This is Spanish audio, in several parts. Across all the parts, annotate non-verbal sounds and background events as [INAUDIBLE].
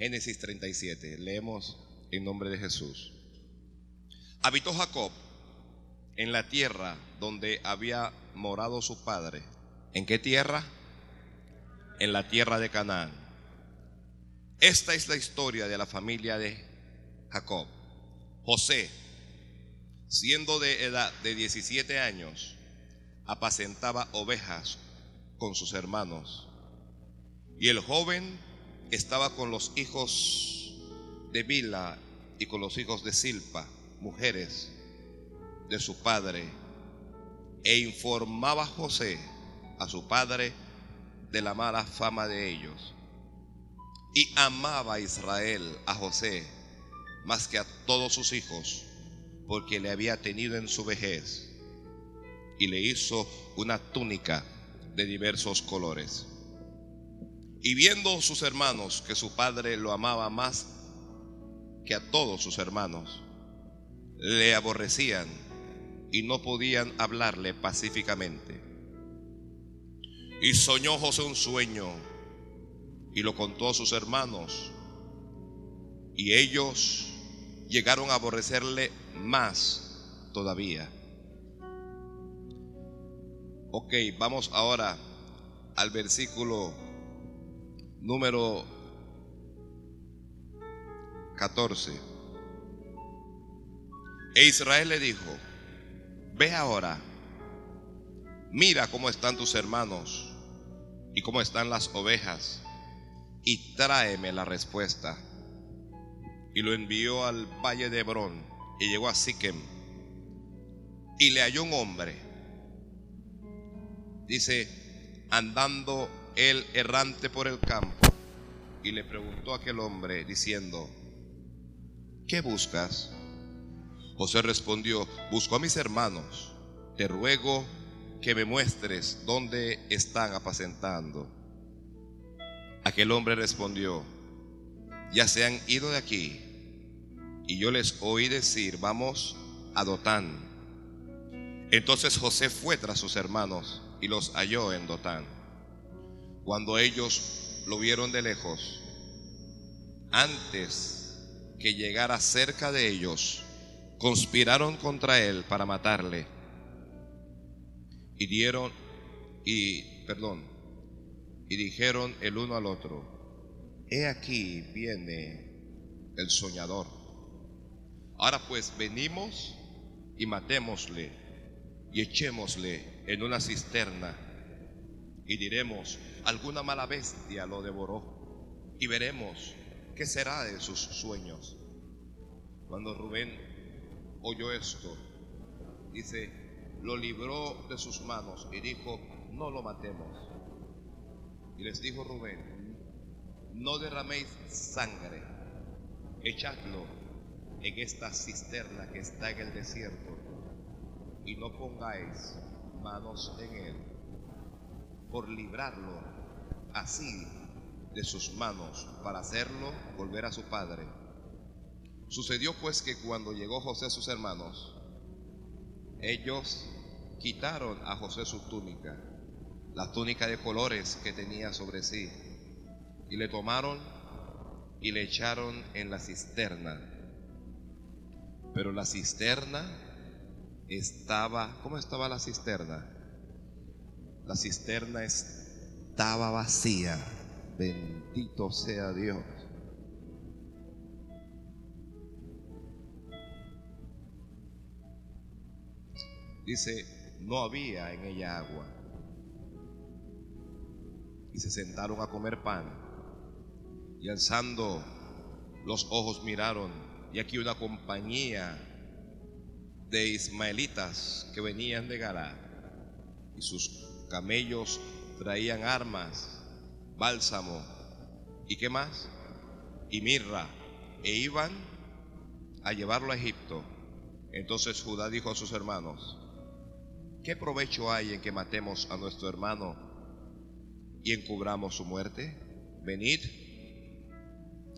Génesis 37, leemos en nombre de Jesús. Habitó Jacob en la tierra donde había morado su padre. ¿En qué tierra? En la tierra de Canaán. Esta es la historia de la familia de Jacob. José, siendo de edad de 17 años, apacentaba ovejas con sus hermanos. Y el joven estaba con los hijos de Bila y con los hijos de Silpa, mujeres de su padre, e informaba a José, a su padre, de la mala fama de ellos. Y amaba Israel, a José, más que a todos sus hijos, porque le había tenido en su vejez, y le hizo una túnica de diversos colores. Y viendo sus hermanos que su padre lo amaba más que a todos sus hermanos, le aborrecían y no podían hablarle pacíficamente. Y soñó José un sueño y lo contó a sus hermanos. Y ellos llegaron a aborrecerle más todavía. Ok, vamos ahora al versículo número 14. E Israel le dijo, ve ahora, mira cómo están tus hermanos y cómo están las ovejas, y tráeme la respuesta. Y lo envió al valle de Hebrón y llegó a Siquem y le halló un hombre. Dice, andando él errante por el campo y le preguntó a aquel hombre diciendo, ¿qué buscas? José respondió, busco a mis hermanos, te ruego que me muestres dónde están apacentando. Aquel hombre respondió, ya se han ido de aquí y yo les oí decir, vamos a Dotán. Entonces José fue tras sus hermanos y los halló en Dotán. Cuando ellos lo vieron de lejos, antes que llegara cerca de ellos, conspiraron contra él para matarle. Y dieron, y, perdón, y dijeron el uno al otro, he aquí viene el soñador. Ahora pues venimos y matémosle y echémosle en una cisterna y diremos, alguna mala bestia lo devoró y veremos qué será de sus sueños. Cuando Rubén oyó esto, dice, lo libró de sus manos y dijo, no lo matemos. Y les dijo Rubén, no derraméis sangre, echadlo en esta cisterna que está en el desierto y no pongáis manos en él por librarlo así de sus manos para hacerlo volver a su padre. Sucedió pues que cuando llegó José a sus hermanos, ellos quitaron a José su túnica, la túnica de colores que tenía sobre sí, y le tomaron y le echaron en la cisterna. Pero la cisterna estaba, ¿cómo estaba la cisterna? La cisterna estaba vacía. Bendito sea Dios. Dice, no había en ella agua. Y se sentaron a comer pan. Y alzando los ojos miraron. Y aquí una compañía de ismaelitas que venían de Galá. Y sus camellos traían armas, bálsamo. ¿Y qué más? Y mirra. E iban a llevarlo a Egipto. Entonces Judá dijo a sus hermanos, ¿qué provecho hay en que matemos a nuestro hermano y encubramos su muerte? Venid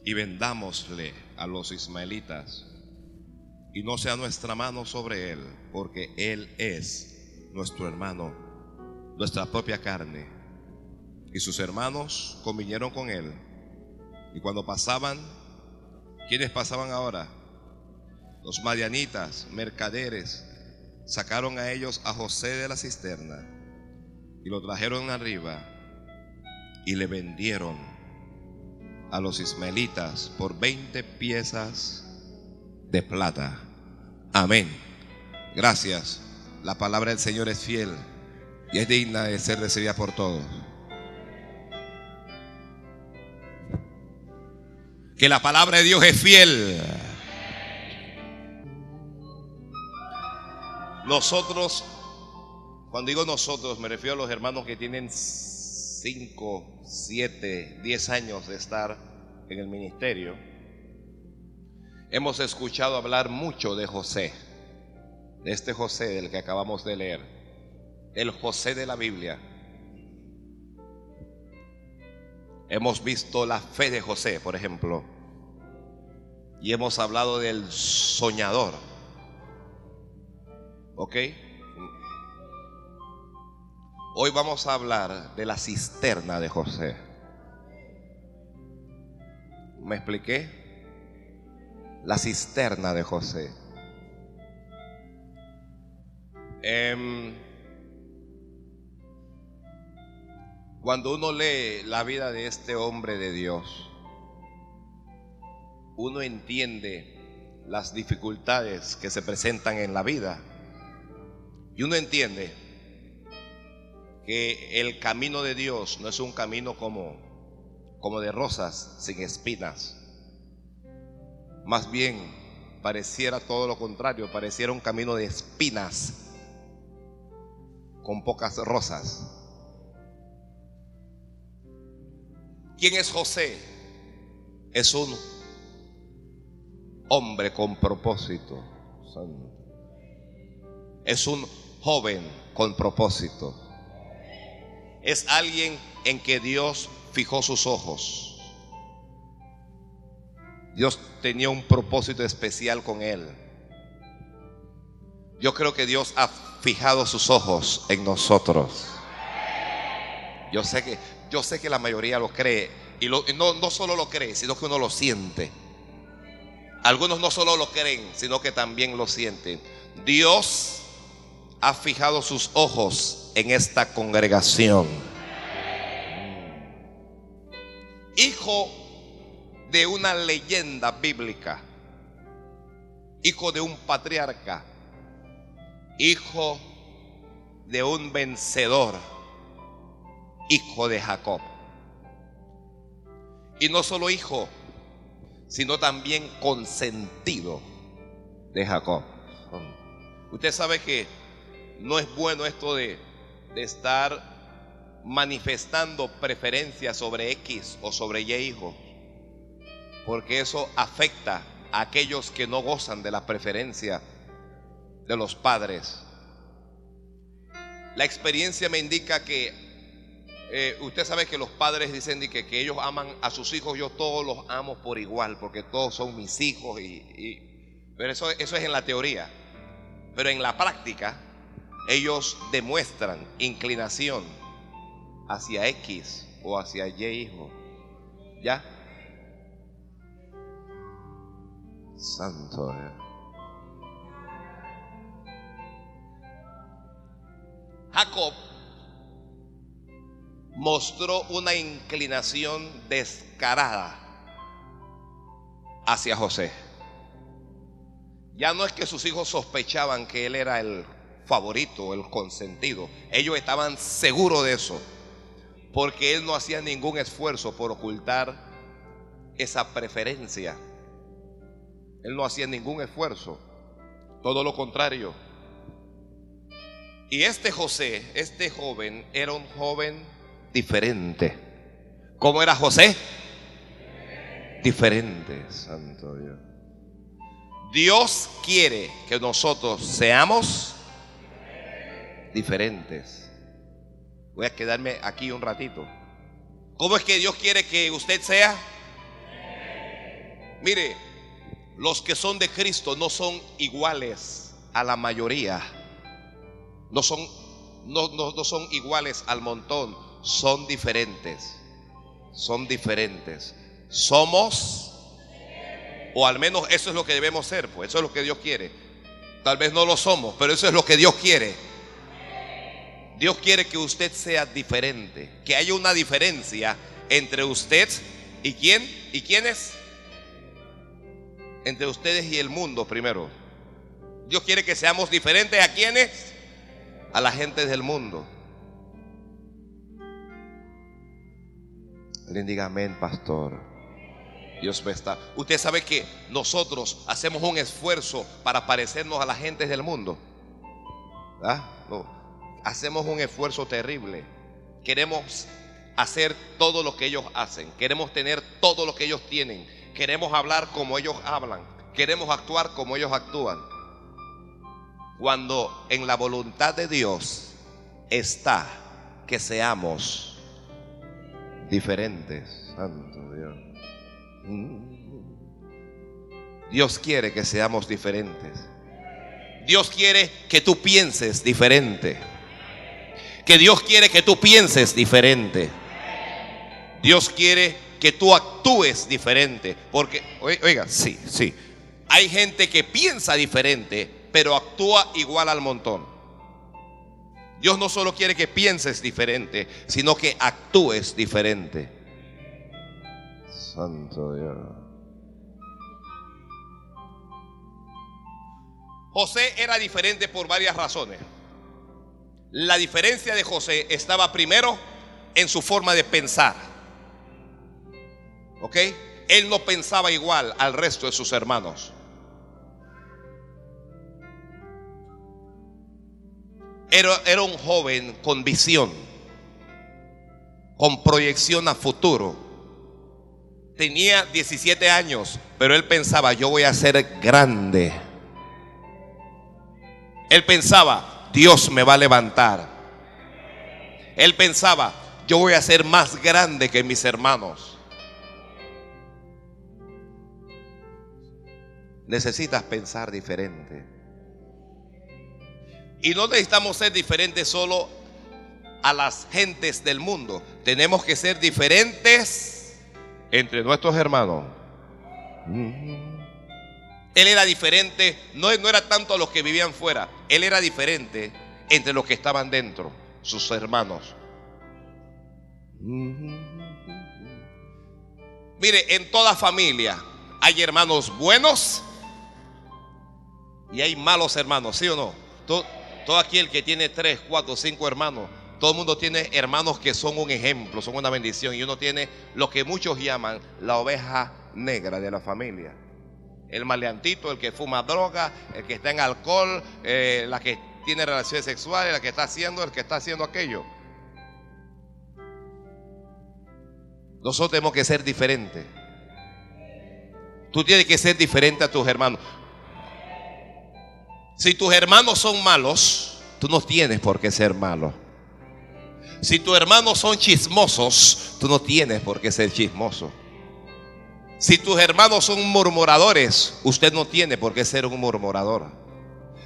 y vendámosle a los ismaelitas y no sea nuestra mano sobre él, porque él es nuestro hermano, nuestra propia carne. Y sus hermanos convinieron con él Y cuando pasaban, ¿quiénes pasaban ahora? Los madianitas, mercaderes, sacaron a ellos a José de la cisterna y lo trajeron arriba y le vendieron a los ismaelitas por 20 piezas de plata. Amén. Gracias. La palabra del Señor es fiel y es digna de ser recibida por todos. Que la palabra de Dios es fiel. Nosotros, cuando digo nosotros, me refiero a los hermanos que tienen 5, 7, 10 años de estar en el ministerio. Hemos escuchado hablar mucho de José, de este José del que acabamos de leer, el José de la Biblia. Hemos visto la fe de José, por ejemplo, y hemos hablado del soñador. ¿Ok? Hoy vamos a hablar de la cisterna de José. ¿Me expliqué? La cisterna de José. Em, cuando uno lee la vida de este hombre de Dios, uno entiende las dificultades que se presentan en la vida y uno entiende que el camino de Dios no es un camino como, como de rosas sin espinas. Más bien, pareciera todo lo contrario, pareciera un camino de espinas con pocas rosas. ¿Quién es José? Es un hombre con propósito. Es un joven con propósito. Es alguien en que Dios fijó sus ojos. Dios tenía un propósito especial con él. Yo creo que Dios ha fijado sus ojos en nosotros. Yo sé que, yo sé que la mayoría lo cree. Y, no, no solo lo cree, sino que uno lo siente. Algunos no solo lo creen, sino que también lo sienten. Dios ha fijado sus ojos en esta congregación. Hijo de una leyenda bíblica, hijo de un patriarca, hijo de un vencedor, hijo de Jacob. Y no solo hijo, sino también consentido de Jacob. Usted sabe que no es bueno esto de, estar manifestando preferencia sobre X o sobre Y hijo, porque eso afecta a aquellos que no gozan de la preferencia de los padres. La experiencia me indica que eh, usted sabe que los padres dicen que, que, ellos aman a sus hijos, yo todos los amo por igual, porque todos son mis hijos, y, pero eso, eso es en la teoría. Pero en la práctica, ellos demuestran inclinación hacia X o hacia Y hijo. ¿Ya? Santo. Jacob mostró una inclinación descarada hacia José. Ya no es que sus hijos sospechaban que él era el favorito, el consentido. Ellos estaban seguros de eso, porque él no hacía ningún esfuerzo por ocultar esa preferencia. Él no hacía ningún esfuerzo, todo lo contrario. Y este José, este joven, era un joven diferente. ¿Cómo era José? Diferente, santo Dios. Dios quiere que nosotros seamos diferentes. Voy a quedarme aquí un ratito. ¿Cómo es que Dios quiere que usted sea? Mire, los que son de Cristo no son iguales a la mayoría. No son, no, no son iguales al montón. Son diferentes. Son diferentes. somos, o al menos eso es lo que debemos ser, pues eso es lo que Dios quiere. Tal vez no lo somos, pero eso es lo que Dios quiere. Dios quiere que usted sea diferente, que haya una diferencia entre usted y quién y quiénes. Entre ustedes y el mundo primero. Dios quiere que seamos diferentes a quiénes? A la gente del mundo. Alguien diga amén, pastor. Dios me está. Usted sabe que nosotros hacemos un esfuerzo para parecernos a la gente del mundo. ¿Ah? Hacemos un esfuerzo terrible. Queremos hacer todo lo que ellos hacen. Queremos tener todo lo que ellos tienen. Queremos hablar como ellos hablan. Queremos actuar como ellos actúan. Cuando en la voluntad de Dios está que seamos diferentes. Santo Dios. Dios quiere que seamos diferentes. Dios quiere que tú pienses diferente. Que Dios quiere que tú pienses diferente. Dios quiere que tú actúes diferente. Porque, oiga, sí, sí. Hay gente que piensa diferente, pero actúa igual al montón. Dios no solo quiere que pienses diferente, sino que actúes diferente. Santo Dios. José era diferente por varias razones. La diferencia de José estaba primero en su forma de pensar. ¿Ok? Él no pensaba igual al resto de sus hermanos. Era, un joven con visión, con proyección a futuro. Tenía 17 años, pero él pensaba, yo voy a ser grande. Él pensaba, Dios me va a levantar. Él pensaba, yo voy a ser más grande que mis hermanos. Necesitas pensar diferente. Y no necesitamos ser diferentes solo a las gentes del mundo. Tenemos que ser diferentes entre nuestros hermanos. Él era diferente, no, era tanto a los que vivían fuera, él era diferente entre los que estaban dentro, sus hermanos. Mire, en toda familia hay hermanos buenos y hay malos hermanos, ¿sí o no? Todo aquel que tiene tres, cuatro, cinco hermanos, todo el mundo tiene hermanos que son un ejemplo, son una bendición. Y uno tiene lo que muchos llaman la oveja negra de la familia. El maleantito, el que fuma droga, el que está en alcohol, eh, la que tiene relaciones sexuales, la que está haciendo, el que está haciendo aquello. Nosotros tenemos que ser diferentes. Tú tienes que ser diferente a tus hermanos. Si tus hermanos son malos, tú no tienes por qué ser malo. Si tus hermanos son chismosos, tú no tienes por qué ser chismoso. Si tus hermanos son murmuradores, usted no tiene por qué ser un murmurador.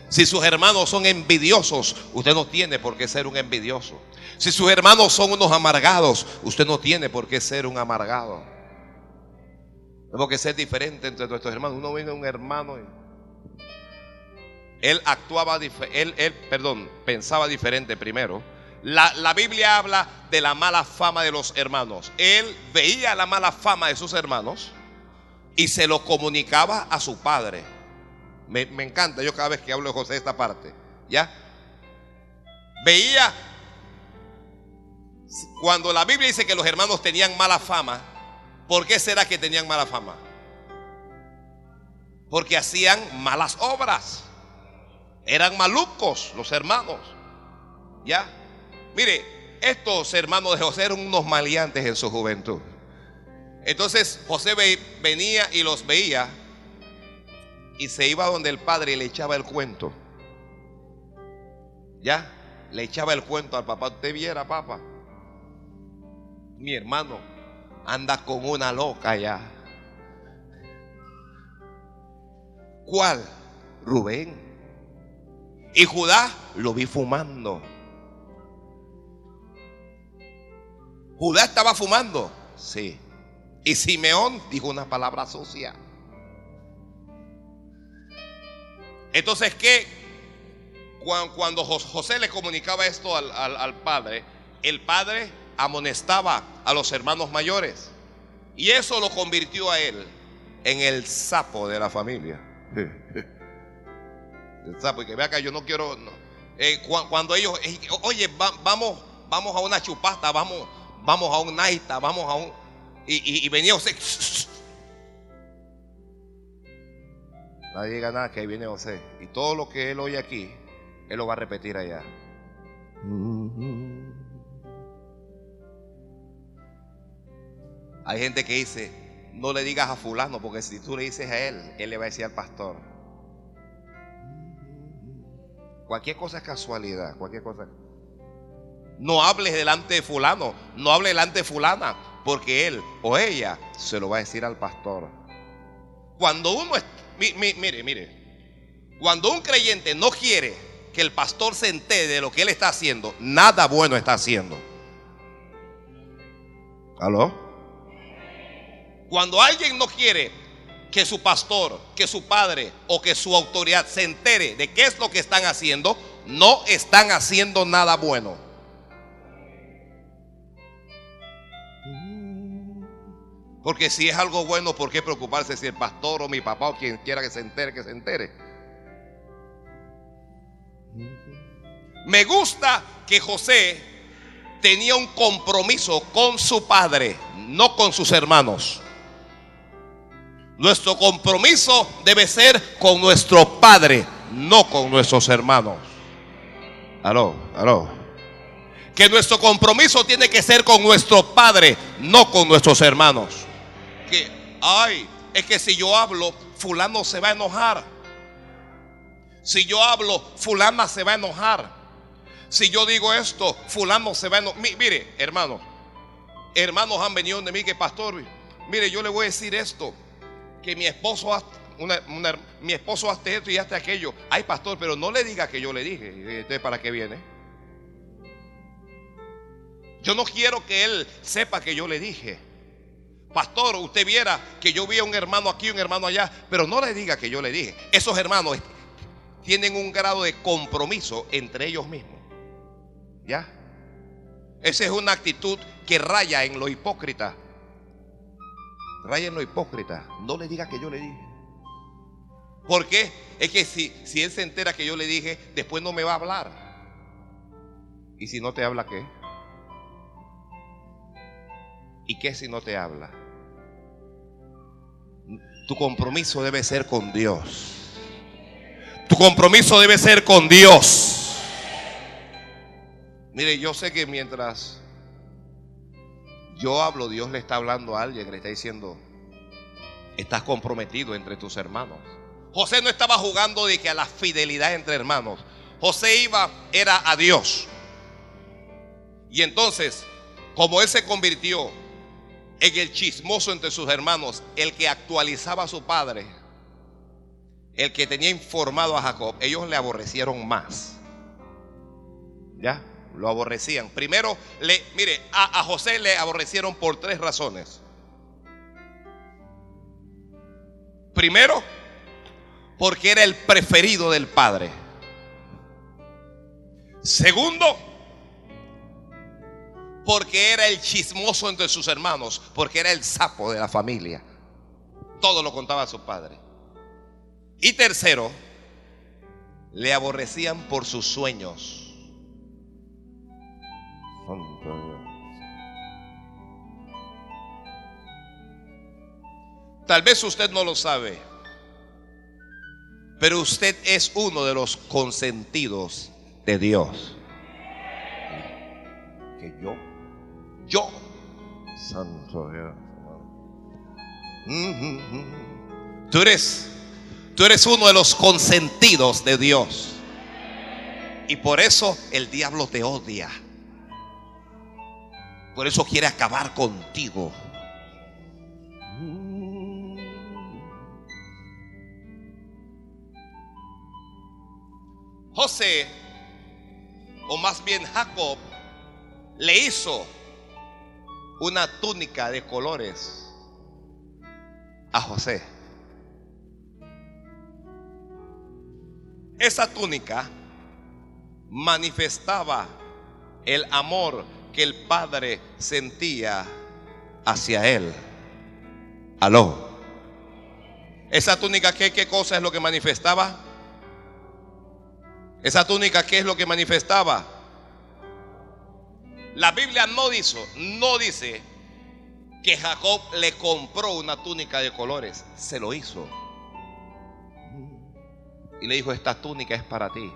Si sus hermanos son envidiosos, usted no tiene por qué ser un envidioso. Si sus hermanos son unos amargados, usted no tiene por qué ser un amargado. Tenemos que ser diferente entre nuestros hermanos. Uno viene un hermano y él actuaba, él, él, perdón, pensaba diferente primero. La, la, Biblia habla de la mala fama de los hermanos. Él veía la mala fama de sus hermanos y se lo comunicaba a su padre. Me, encanta, yo cada vez que hablo de José esta parte, ¿ya? Veía, cuando la Biblia dice que los hermanos tenían mala fama, ¿por qué será que tenían mala fama? Porque hacían malas obras. Eran malucos los hermanos. ¿Ya? Mire, estos hermanos de José eran unos maleantes en su juventud. Entonces José venía y los veía y se iba donde el padre y le echaba el cuento. ¿Ya? Le echaba el cuento al papá. Usted viera, papá. Mi hermano anda con una loca ya. ¿Cuál? Rubén. Y Judá lo vi fumando. Judá estaba fumando. Sí. Y Simeón dijo una palabra sucia. Entonces, ¿qué? Cuando José le comunicaba esto al, padre, el padre amonestaba a los hermanos mayores. Y eso lo convirtió a él en el sapo de la familia. [LAUGHS] El sapo, y que vea que yo no quiero. Eh, cuando ellos, eh, oye, vamos, vamos a una chupasta, vamos, vamos a un naita, vamos a un. Y, y, venía José. Nadie diga nada que ahí viene José. Y todo lo que él oye aquí, él lo va a repetir allá. Hay gente que dice, no le digas a fulano, porque si tú le dices a él, él le va a decir al pastor. Cualquier cosa es casualidad, cualquier cosa. No hables delante de fulano, no hables delante de fulana, porque él o ella se lo va a decir al pastor. Cuando uno, mire, mire, cuando un creyente no quiere que el pastor se entere de lo que él está haciendo, nada bueno está haciendo. ¿Aló? Cuando alguien no quiere que su pastor, que su padre o que su autoridad se entere de qué es lo que están haciendo, no están haciendo nada bueno. Porque si es algo bueno, ¿por qué preocuparse si el pastor o mi papá o quien quiera que se entere, que se entere? Me gusta que José tenía un compromiso con su padre, no con sus hermanos. Nuestro compromiso debe ser con nuestro Padre, no con nuestros hermanos. Aló, aló. Que nuestro compromiso tiene que ser con nuestro Padre, no con nuestros hermanos. Que, ay, es que si yo hablo, fulano se va a enojar. Si yo hablo, fulana se va a enojar. Si yo digo esto, fulano se va a enojar. Mire, hermanos, hermanos han venido de mí que pastor, mire, yo le voy a decir esto que mi esposo, mi esposo hace esto y hace aquello. Ay, pastor, pero no le diga que yo le dije. Entonces, ¿para qué viene? Yo no quiero que él sepa que yo le dije. Pastor, usted viera que yo vi a un hermano aquí, un hermano allá, pero no le diga que yo le dije. Esos hermanos tienen un grado de compromiso entre ellos mismos. ¿Ya? Esa es una actitud que raya en lo hipócrita. Raya lo hipócrita. No le diga que yo le dije. ¿Por qué? Es que si, si él se entera que yo le dije, después no me va a hablar. ¿Y si no te habla qué? ¿Y qué si no te habla? Tu compromiso debe ser con Dios. Tu compromiso debe ser con Dios. Mire, yo sé que mientras yo hablo, Dios le está hablando a alguien, le está diciendo, estás comprometido entre tus hermanos. José no estaba jugando de que a la fidelidad entre hermanos. José iba, era a Dios. Y entonces, como él se convirtió en el chismoso entre sus hermanos, el que actualizaba a su padre, el que tenía informado a Jacob, ellos le aborrecieron más. ¿Ya? Lo aborrecían. Primero, le, mire, a, José le aborrecieron por tres razones. Primero, porque era el preferido del padre. Segundo, porque era el chismoso entre sus hermanos, porque era el sapo de la familia. Todo lo contaba su padre. Y tercero, le aborrecían por sus sueños. Tal vez usted no lo sabe, pero usted es uno de los consentidos de Dios. Que yo, yo, Santo Dios. Tú eres, tú eres uno de los consentidos de Dios. Y por eso el diablo te odia. Por eso quiere acabar contigo. José, o más bien Jacob, le hizo una túnica de colores a José. Esa túnica manifestaba el amor que el padre sentía hacia él. Aló. Esa túnica, ¿qué, ¿qué cosa es lo que manifestaba? Esa túnica, ¿qué es lo que manifestaba? La Biblia no dice, no dice que Jacob le compró una túnica de colores, se lo hizo. Y le dijo, esta túnica es para ti.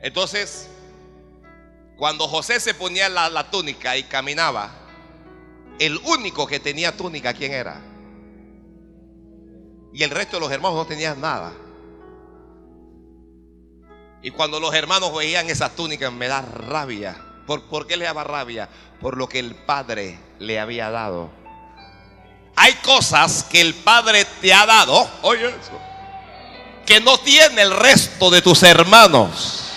Entonces, cuando José se ponía la, túnica y caminaba, el único que tenía túnica, ¿quién era? Y el resto de los hermanos no tenían nada. Y cuando los hermanos veían esas túnicas, me da rabia. ¿Por, ¿Por qué le daba rabia? Por lo que el Padre le había dado. Hay cosas que el Padre te ha dado, oye eso, que no tiene el resto de tus hermanos.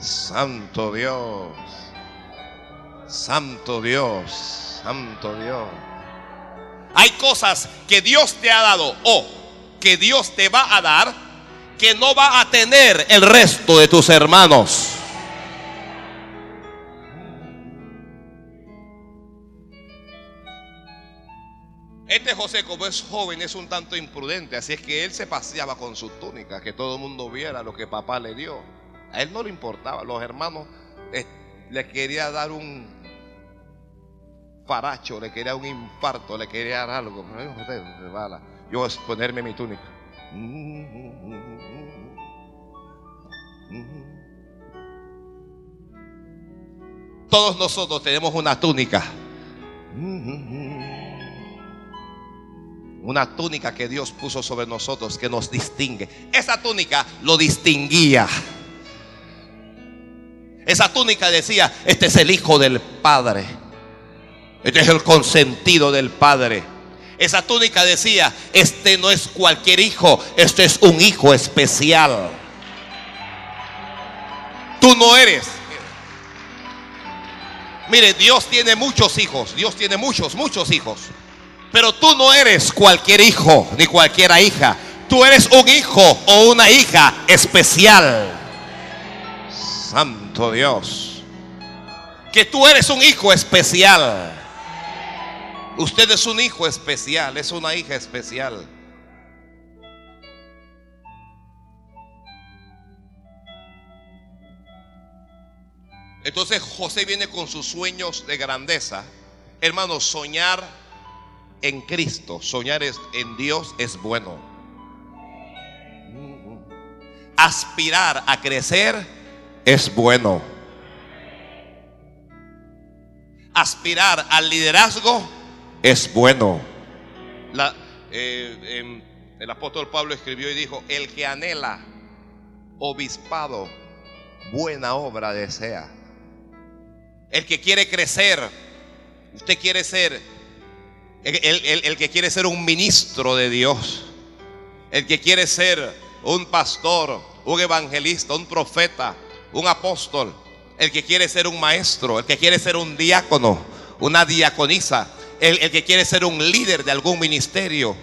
Santo Dios, Santo Dios, Santo Dios. Hay cosas que Dios te ha dado o que Dios te va a dar que no va a tener el resto de tus hermanos. Este José, como es joven, es un tanto imprudente, así es que él se paseaba con su túnica, que todo el mundo viera lo que papá le dio. A él no le importaba, los hermanos eh, le quería dar un faracho, le quería un infarto, le quería dar algo. Yo voy a ponerme mi túnica. Todos nosotros tenemos una túnica. Una túnica que Dios puso sobre nosotros que nos distingue. Esa túnica lo distinguía. Esa túnica decía, este es el Hijo del Padre. Este es el consentido del Padre. Esa túnica decía, este no es cualquier hijo, este es un hijo especial. Tú no eres. Mire, Dios tiene muchos hijos, Dios tiene muchos, muchos hijos. Pero tú no eres cualquier hijo ni cualquiera hija. Tú eres un hijo o una hija especial. Santo Dios. Que tú eres un hijo especial. Usted es un hijo especial, es una hija especial. Entonces José viene con sus sueños de grandeza. Hermano, soñar en Cristo, soñar en Dios es bueno. Aspirar a crecer es bueno. Aspirar al liderazgo es bueno. Eh, em, el apóstol Pablo escribió y dijo, el que anhela obispado, buena obra desea. El que quiere crecer, usted quiere ser, el, que quiere ser un ministro de Dios, el que quiere ser un pastor, un evangelista, un profeta, un apóstol, el que quiere ser un maestro, el que quiere ser un diácono, una diaconisa, el, el, que quiere ser un líder de algún ministerio,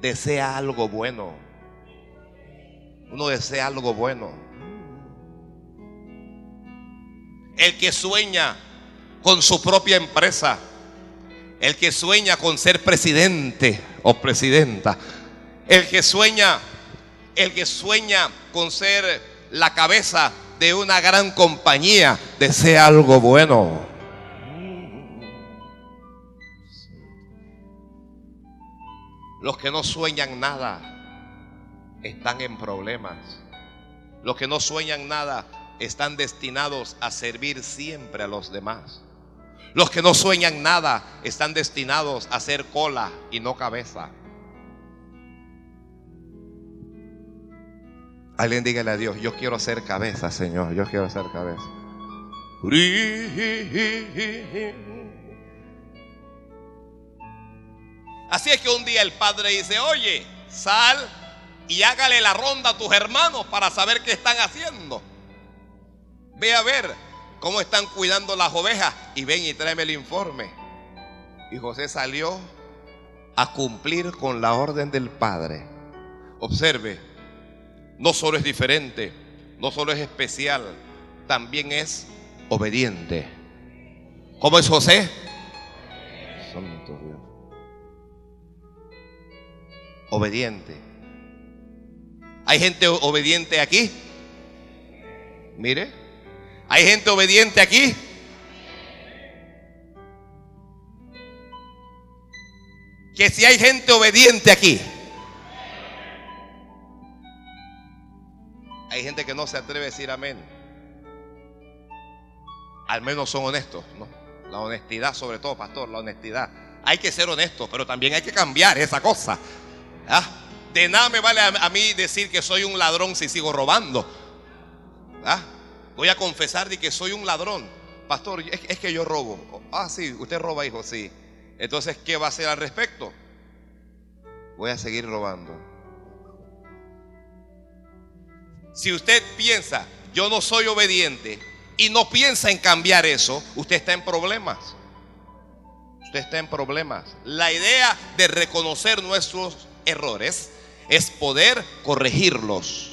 desea algo bueno. Uno desea algo bueno. el que sueña con su propia empresa, el que sueña con ser presidente o presidenta, el que sueña, el que sueña con ser la cabeza de una gran compañía, desea algo bueno. Los que no sueñan nada están en problemas. Los que no sueñan nada están destinados a servir siempre a los demás. Los que no sueñan nada están destinados a ser cola y no cabeza. Alguien dígale a Dios, yo quiero ser cabeza, Señor, yo quiero ser cabeza. Así es que un día el padre dice, oye, sal y hágale la ronda a tus hermanos para saber qué están haciendo. Ve a ver cómo están cuidando las ovejas y ven y tráeme el informe. Y José salió a cumplir con la orden del Padre. Observe, no solo es diferente, no solo es especial, también es obediente. ¿Cómo es José? Santo Dios. Obediente. ¿Hay gente obediente aquí? Mire, ¿hay gente obediente aquí? Que si hay gente obediente aquí. Hay gente que no se atreve a decir amén. Al menos son honestos, ¿no? La honestidad sobre todo, pastor, la honestidad. Hay que ser honestos, pero también hay que cambiar esa cosa. ¿Ah? De nada me vale a, mí decir que soy un ladrón si sigo robando. ¿Ah? Voy a confesar de que soy un ladrón. Pastor, es, es que yo robo. Ah, sí, usted roba, hijo, sí. Entonces, ¿qué va a hacer al respecto? Voy a seguir robando. Si usted piensa, yo no soy obediente, y no piensa en cambiar eso, usted está en problemas. Usted está en problemas. La idea de reconocer nuestros errores es poder corregirlos.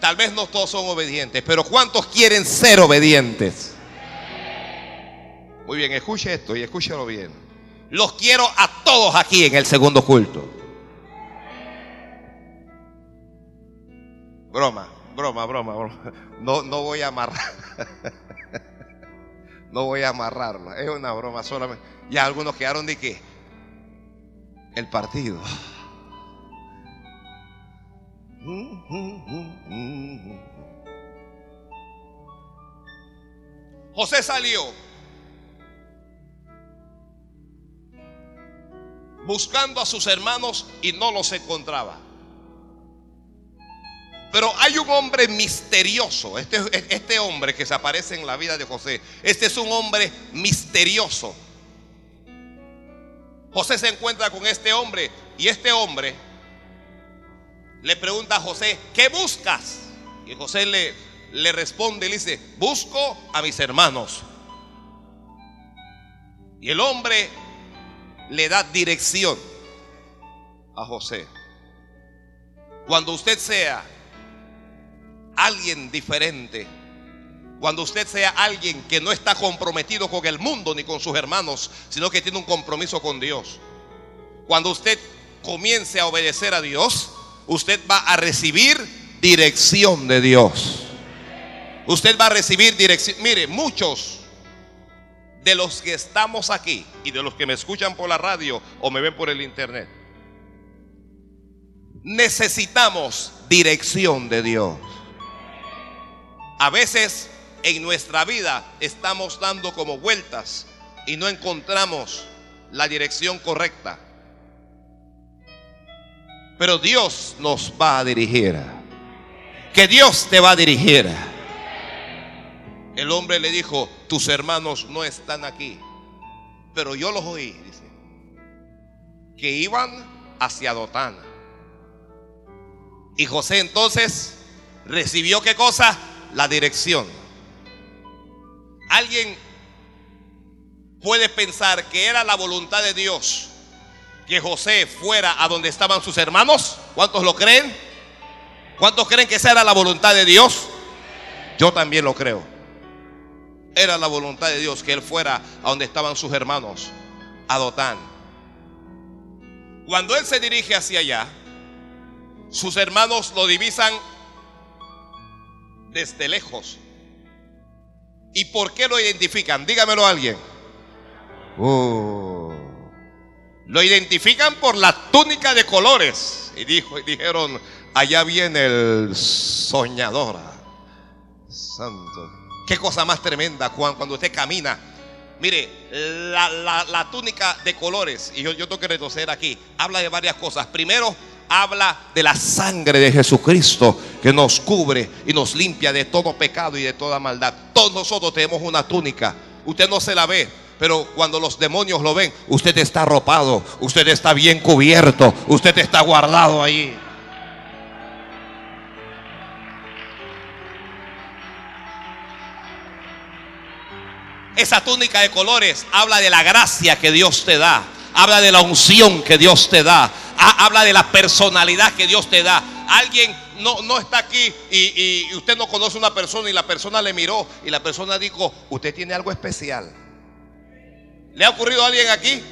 Tal vez no todos son obedientes, pero ¿cuántos quieren ser obedientes? Muy bien, escuche esto y escúchelo bien. Los quiero a todos aquí en el segundo culto. Broma, broma, broma, broma. [LAUGHS] No, no voy a amarrar. [LAUGHS] No voy a amarrarla. Es una broma solamente. Ya algunos quedaron de qué? El partido. [LAUGHS] José salió buscando a sus hermanos y no los encontraba. Pero hay un hombre misterioso. Este, este hombre que se aparece en la vida de José. Este es un hombre misterioso. José se encuentra con este hombre y este hombre le pregunta a José, ¿qué buscas? Y José le, le responde y le dice, busco a mis hermanos. Y el hombre le da dirección a José. Cuando usted sea alguien diferente, cuando usted sea alguien que no está comprometido con el mundo ni con sus hermanos, sino que tiene un compromiso con Dios, cuando usted comience a obedecer a Dios, usted va a recibir dirección de Dios. Usted va a recibir dirección. Mire, muchos de los que estamos aquí y de los que me escuchan por la radio o me ven por el internet, necesitamos dirección de Dios. A veces en nuestra vida estamos dando como vueltas y no encontramos la dirección correcta. Pero Dios nos va a dirigir. Que Dios te va a dirigir. El hombre le dijo, tus hermanos no están aquí. Pero yo los oí, dice, que iban hacia Dotán. Y José entonces recibió qué cosa? La dirección. Alguien puede pensar que era la voluntad de Dios que José fuera a donde estaban sus hermanos. ¿Cuántos lo creen? ¿Cuántos creen que esa era la voluntad de Dios? Yo también lo creo. Era la voluntad de Dios que él fuera a donde estaban sus hermanos, a Dotán. Cuando él se dirige hacia allá, sus hermanos lo divisan desde lejos. ¿Y por qué lo identifican? Dígamelo alguien. Oh. Lo identifican por la túnica de colores. Y dijo, dijeron, allá viene el soñador. Santo. Qué cosa más tremenda, Juan, cuando usted camina. Mire, la, túnica de colores, y yo, yo tengo que retroceder aquí, habla de varias cosas. Primero, habla de la sangre de Jesucristo que nos cubre y nos limpia de todo pecado y de toda maldad. Todos nosotros tenemos una túnica. Usted no se la ve, pero cuando los demonios lo ven, usted está arropado, usted está bien cubierto, usted está guardado ahí. Esa túnica de colores habla de la gracia que Dios te da. Habla de la unción que Dios te da. Habla de la personalidad que Dios te da. Alguien no, no está aquí y, y usted no conoce a una persona y la persona le miró y la persona dijo, usted tiene algo especial. ¿Le ha ocurrido a alguien aquí?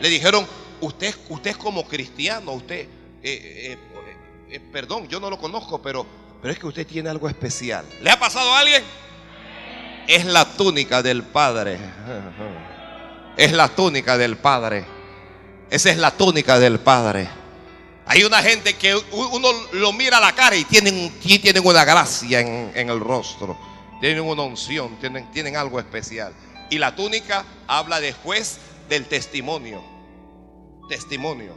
Le dijeron, usted, usted es como cristiano, usted, eh, eh, eh, perdón, yo no lo conozco, pero, pero es que usted tiene algo especial. ¿Le ha pasado a alguien? Es la túnica del Padre. [LAUGHS] Es la túnica del Padre. Esa es la túnica del Padre. Hay una gente que uno lo mira a la cara y tienen, tienen una gracia en, en el rostro. Tienen una unción, tienen, tienen algo especial. Y la túnica habla después del testimonio. Testimonio.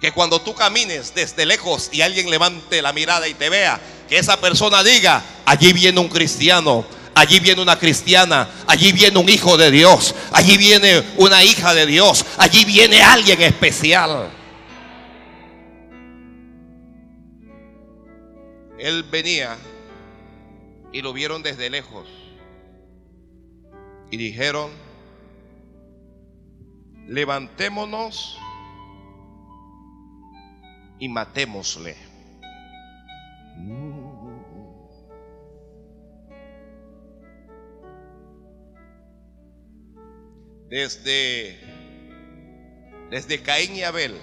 Que cuando tú camines desde lejos y alguien levante la mirada y te vea, que esa persona diga, allí viene un cristiano, allí viene una cristiana, allí viene un hijo de Dios, allí viene una hija de Dios, allí viene alguien especial. Él venía y lo vieron desde lejos y dijeron, levantémonos y matémosle. Desde, desde Caín y Abel.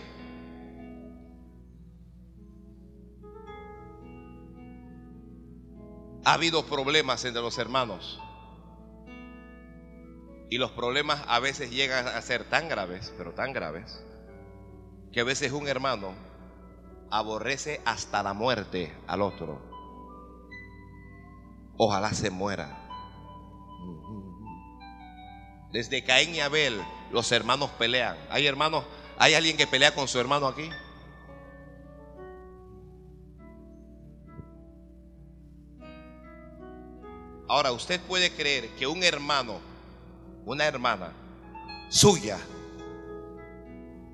Ha habido problemas entre los hermanos. Y los problemas a veces llegan a ser tan graves, pero tan graves, que a veces un hermano aborrece hasta la muerte al otro. Ojalá se muera. Desde Caín y Abel los hermanos pelean. ¿Hay hermanos? ¿Hay alguien que pelea con su hermano aquí? Ahora, usted puede creer que un hermano una hermana suya,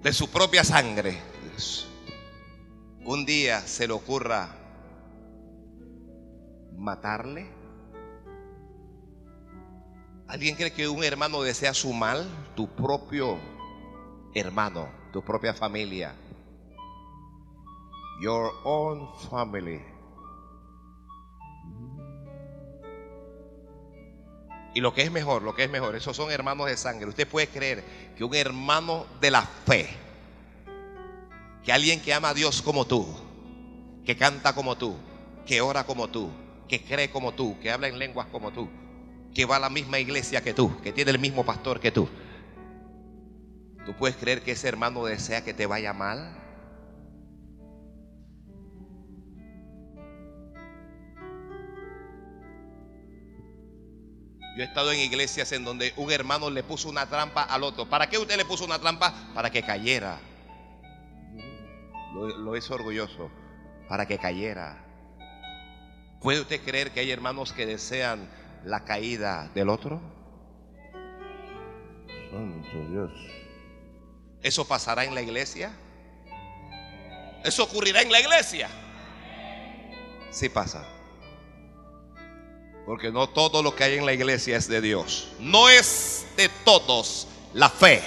de su propia sangre, un día se le ocurra matarle? ¿Alguien cree que un hermano desea su mal? Tu propio hermano, tu propia familia. Your own family. Y lo que es mejor, lo que es mejor, esos son hermanos de sangre. Usted puede creer que un hermano de la fe, que alguien que ama a Dios como tú, que canta como tú, que ora como tú, que cree como tú, que habla en lenguas como tú, que va a la misma iglesia que tú, que tiene el mismo pastor que tú. ¿Tú puedes creer que ese hermano desea que te vaya mal? Yo he estado en iglesias en donde un hermano le puso una trampa al otro. ¿Para qué usted le puso una trampa? Para que cayera. Lo, es orgulloso. Para que cayera. ¿Puede usted creer que hay hermanos que desean la caída del otro? Santo Dios. ¿Eso pasará en la iglesia? ¿Eso ocurrirá en la iglesia? Sí pasa. Porque no todo lo que hay en la iglesia es de Dios. No es de todos la fe.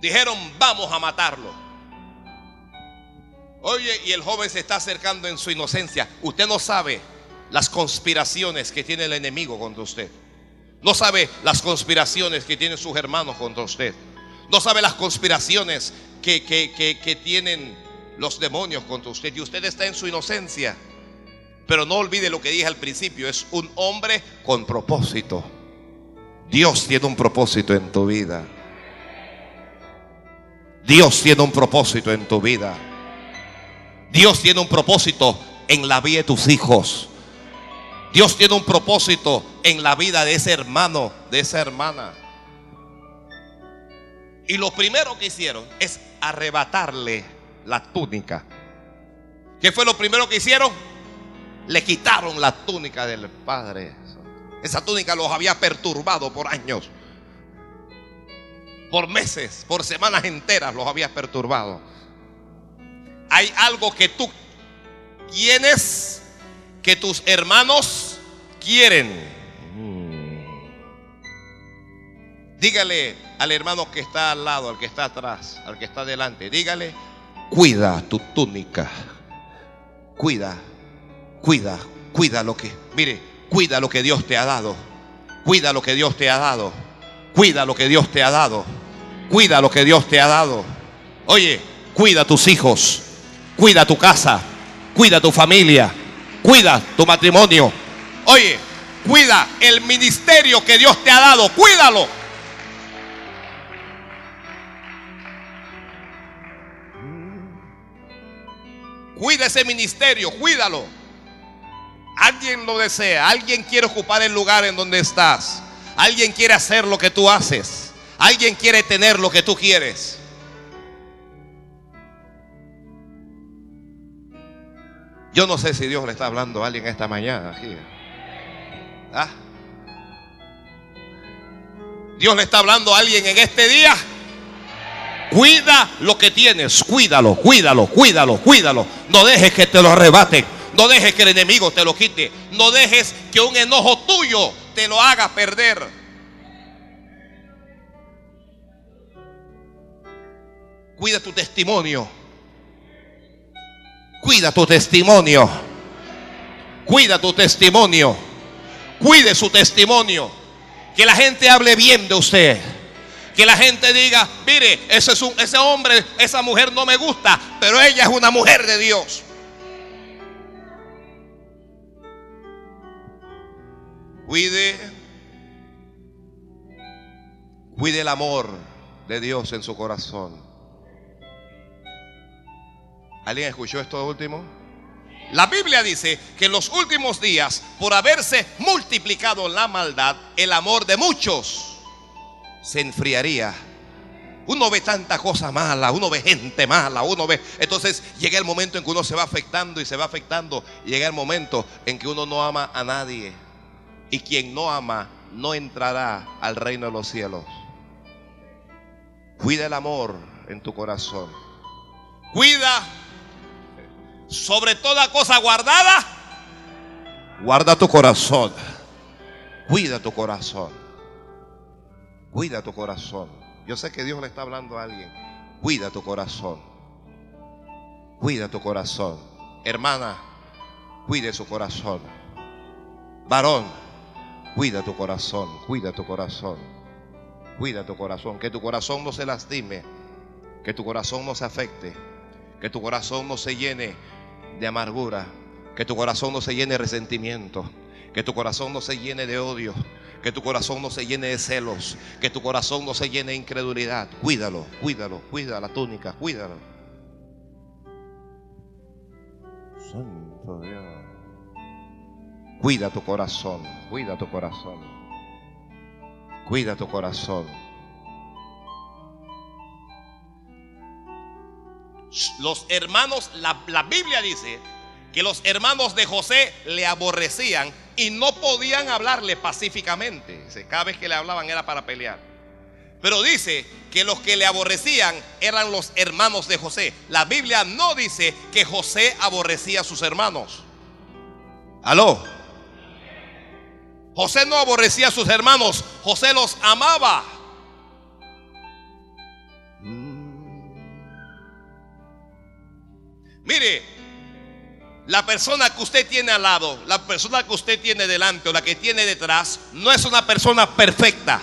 Dijeron, vamos a matarlo. Oye, y el joven se está acercando en su inocencia. Usted no sabe las conspiraciones que tiene el enemigo contra usted. No sabe las conspiraciones que tienen sus hermanos contra usted. No sabe las conspiraciones que, que, que, que tienen los demonios contra usted y usted está en su inocencia. Pero no olvide lo que dije al principio, es un hombre con propósito. Dios tiene un propósito en tu vida. Dios tiene un propósito en tu vida. Dios tiene un propósito en la vida de tus hijos. Dios tiene un propósito en la vida de ese hermano, de esa hermana. Y lo primero que hicieron es arrebatarle la túnica. ¿Qué fue lo primero que hicieron? Le quitaron la túnica del Padre. Esa túnica los había perturbado por años. Por meses, por semanas enteras los había perturbado. Hay algo que tú tienes que tus hermanos quieren. Dígale al hermano que está al lado, al que está atrás, al que está delante, dígale, cuida tu túnica. Cuida, cuida, cuida lo que, mire, cuida lo que Dios te ha dado. Cuida lo que Dios te ha dado. Cuida lo que Dios te ha dado. Cuida lo que Dios te ha dado. Oye, cuida tus hijos. Cuida tu casa. Cuida tu familia. Cuida tu matrimonio. Oye, cuida el ministerio que Dios te ha dado. Cuídalo. Cuida ese ministerio, cuídalo. Alguien lo desea, alguien quiere ocupar el lugar en donde estás. Alguien quiere hacer lo que tú haces. Alguien quiere tener lo que tú quieres. Yo no sé si Dios le está hablando a alguien esta mañana aquí. ¿Ah? Dios le está hablando a alguien en este día. Cuida lo que tienes, cuídalo, cuídalo, cuídalo, cuídalo. No dejes que te lo arrebaten. No dejes que el enemigo te lo quite. No dejes que un enojo tuyo te lo haga perder. Cuida tu testimonio. Cuida tu testimonio. Cuida tu testimonio. Cuide su testimonio. Que la gente hable bien de usted. Que la gente diga, mire, ese, es un, ese hombre, esa mujer no me gusta, pero ella es una mujer de Dios. Cuide, cuide el amor de Dios en su corazón. ¿Alguien escuchó esto último? La Biblia dice que en los últimos días, por haberse multiplicado la maldad, el amor de muchos se enfriaría. Uno ve tanta cosa mala, uno ve gente mala, uno ve... Entonces llega el momento en que uno se va afectando y se va afectando. Llega el momento en que uno no ama a nadie. Y quien no ama no entrará al reino de los cielos. Cuida el amor en tu corazón. Cuida sobre toda cosa guardada. Guarda tu corazón. Cuida tu corazón. Cuida tu corazón. Yo sé que Dios le está hablando a alguien. Cuida tu corazón. Cuida tu corazón. Hermana, cuide su corazón. Varón, cuida tu corazón. Cuida tu corazón. Cuida tu corazón. Que tu corazón no se lastime. Que tu corazón no se afecte. Que tu corazón no se llene de amargura. Que tu corazón no se llene de resentimiento. Que tu corazón no se llene de odio. Que tu corazón no se llene de celos. Que tu corazón no se llene de incredulidad. Cuídalo, cuídalo, cuida la túnica, cuídalo. Santo Dios. Cuida tu corazón, cuida tu corazón. Cuida tu corazón. Los hermanos, la, la Biblia dice que los hermanos de José le aborrecían y no podían hablarle pacíficamente. Cada vez que le hablaban era para pelear. Pero dice que los que le aborrecían eran los hermanos de José. La Biblia no dice que José aborrecía a sus hermanos. Aló. José no aborrecía a sus hermanos, José los amaba. Mire, la persona que usted tiene al lado, la persona que usted tiene delante o la que tiene detrás, no es una persona perfecta.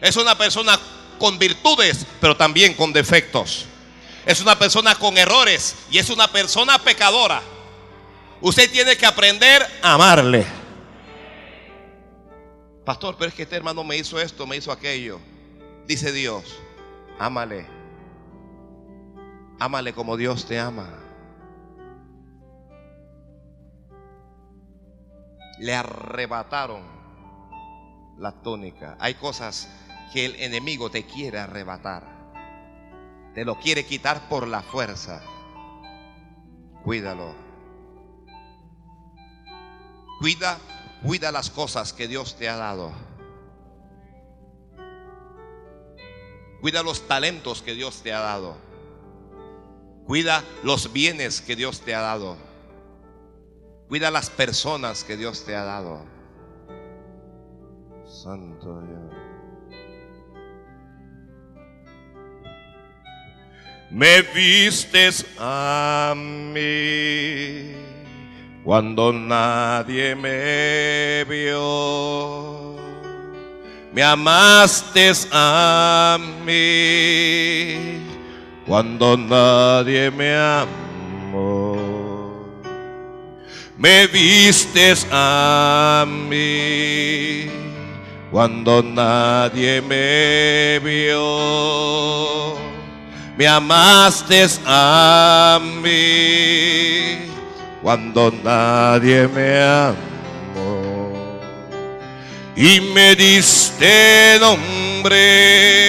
Es una persona con virtudes, pero también con defectos. Es una persona con errores y es una persona pecadora. Usted tiene que aprender a amarle. Pastor, pero es que este hermano me hizo esto, me hizo aquello. Dice Dios, ámale. Ámale como Dios te ama. Le arrebataron la túnica. Hay cosas que el enemigo te quiere arrebatar. Te lo quiere quitar por la fuerza. Cuídalo. Cuida, cuida las cosas que Dios te ha dado. Cuida los talentos que Dios te ha dado. Cuida los bienes que Dios te ha dado. Cuida las personas que Dios te ha dado. Santo Dios. Me vistes a mí cuando nadie me vio. Me amaste a mí cuando nadie me amó. Me vistes a mí cuando nadie me vio. Me amaste a mí cuando nadie me amó. Y me diste nombre.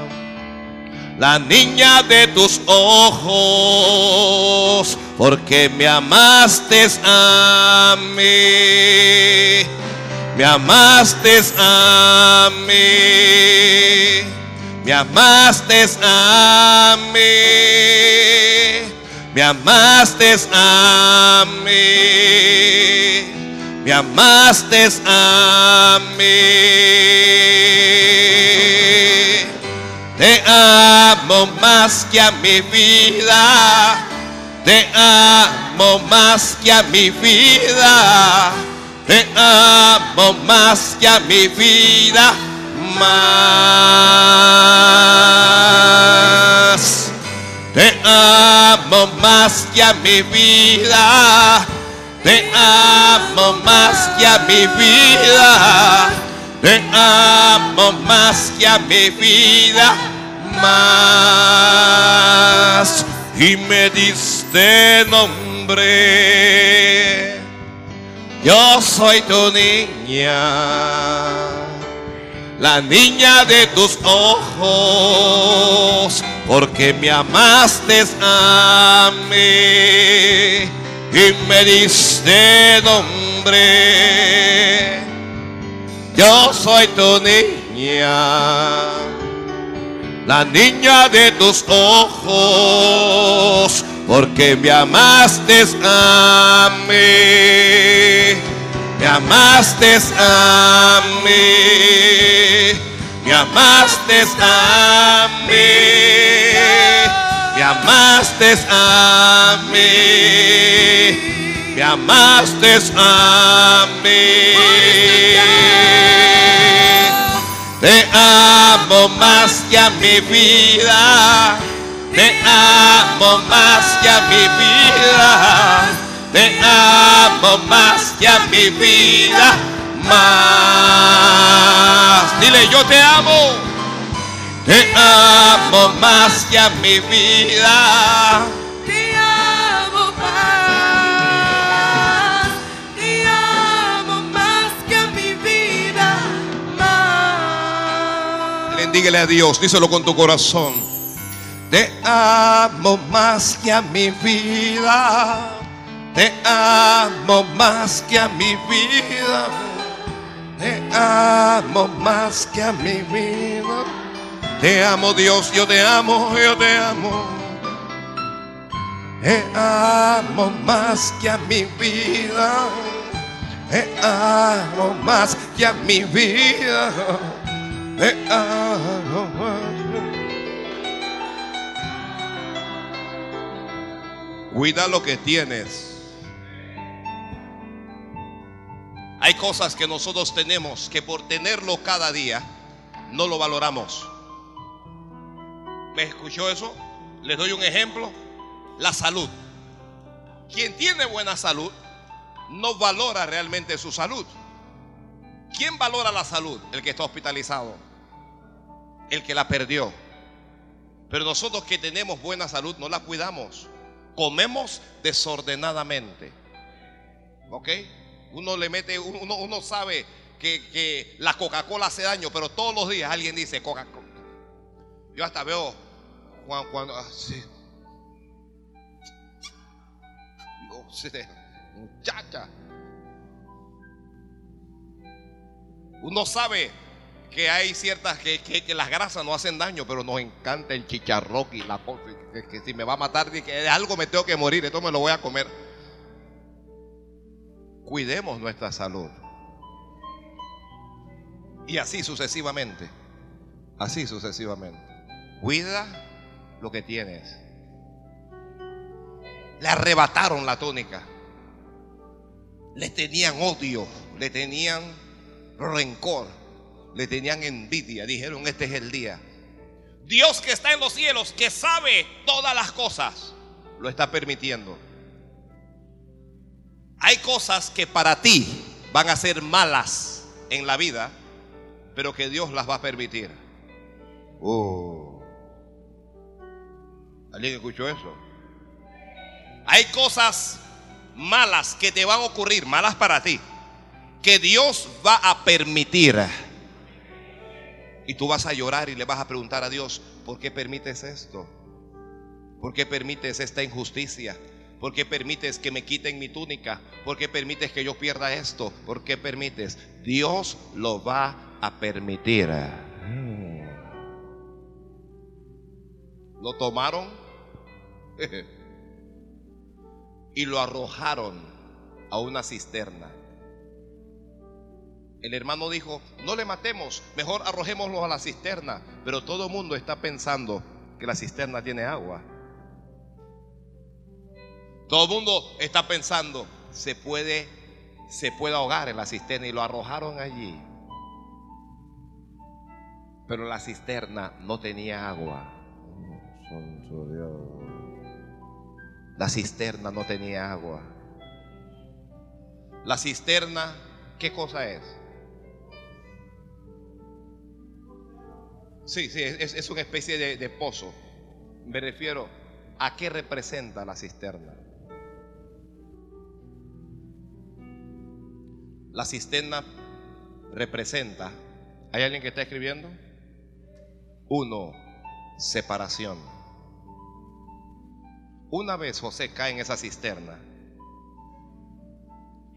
la niña de tus ojos, porque me amaste a mí, me amaste a mí, me amaste a mí. Me amaste a mí, me amaste a mí. Te amo más que a mi vida, te amo más que a mi vida, te amo más que a mi vida, más. Te amo más que a mi vida. Te amo más que a mi vida. Te amo más que a mi vida. Más. Y me diste nombre. Yo soy tu niña la niña de tus ojos, porque me amaste a mí y me diste nombre. Yo soy tu niña, la niña de tus ojos, porque me amaste a mí me amaste a mí, me amaste a mí, me amaste a mí, me amaste a mí. Te amo más que a mi vida, te amo más que a mi vida te amo más que a mi vida más. Dile, yo te amo. Te amo más que a mi vida. Bendíguele a Dios, díselo con tu corazón. Te amo más que a mi vida. Te amo más que a mi vida. Te amo más que a mi vida. Te amo Dios, yo te amo, yo te amo. Te amo más que a mi vida. Te amo más que a mi vida. Te amo más. Cuida lo que tienes. Hay cosas que nosotros tenemos que por tenerlo cada día no lo valoramos. ¿Me escuchó eso? Les doy un ejemplo. La salud. Quien tiene buena salud no valora realmente su salud. ¿Quién valora la salud? El que está hospitalizado. El que la perdió. Pero nosotros que tenemos buena salud no la cuidamos. Comemos desordenadamente. ¿Ok? Uno le mete, uno, sabe que, la Coca-Cola hace daño, pero todos los días alguien dice Coca-Cola. Yo hasta veo cuando, cuando así. Sé, [LAUGHS] muchacha. Uno sabe que hay ciertas que, que- las grasas no hacen daño, pero nos encanta el chicharrón y la cosa. Que, que si me va a matar, que de algo me tengo que morir, esto me lo voy a comer. Cuidemos nuestra salud. Y así sucesivamente. Así sucesivamente. Cuida lo que tienes. Le arrebataron la túnica. Le tenían odio, le tenían rencor, le tenían envidia. Dijeron, este es el día. Dios que está en los cielos, que sabe todas las cosas, lo está permitiendo. Hay cosas que para ti van a ser malas en la vida, pero que Dios las va a permitir. Oh. ¿Alguien escuchó eso? Hay cosas malas que te van a ocurrir, malas para ti, que Dios va a permitir. Y tú vas a llorar y le vas a preguntar a Dios, ¿por qué permites esto? ¿Por qué permites esta injusticia? ¿Por qué permites que me quiten mi túnica? ¿Por qué permites que yo pierda esto? ¿Por qué permites? Dios lo va a permitir. Lo tomaron [LAUGHS] y lo arrojaron a una cisterna. El hermano dijo, no le matemos, mejor arrojémoslo a la cisterna. Pero todo el mundo está pensando que la cisterna tiene agua. Todo el mundo está pensando, se puede, se puede ahogar en la cisterna y lo arrojaron allí. Pero la cisterna no tenía agua. La cisterna no tenía agua. La cisterna, ¿qué cosa es? Sí, sí, es, es una especie de, de pozo. Me refiero a qué representa la cisterna. La cisterna representa, ¿hay alguien que está escribiendo? Uno, separación. Una vez José cae en esa cisterna,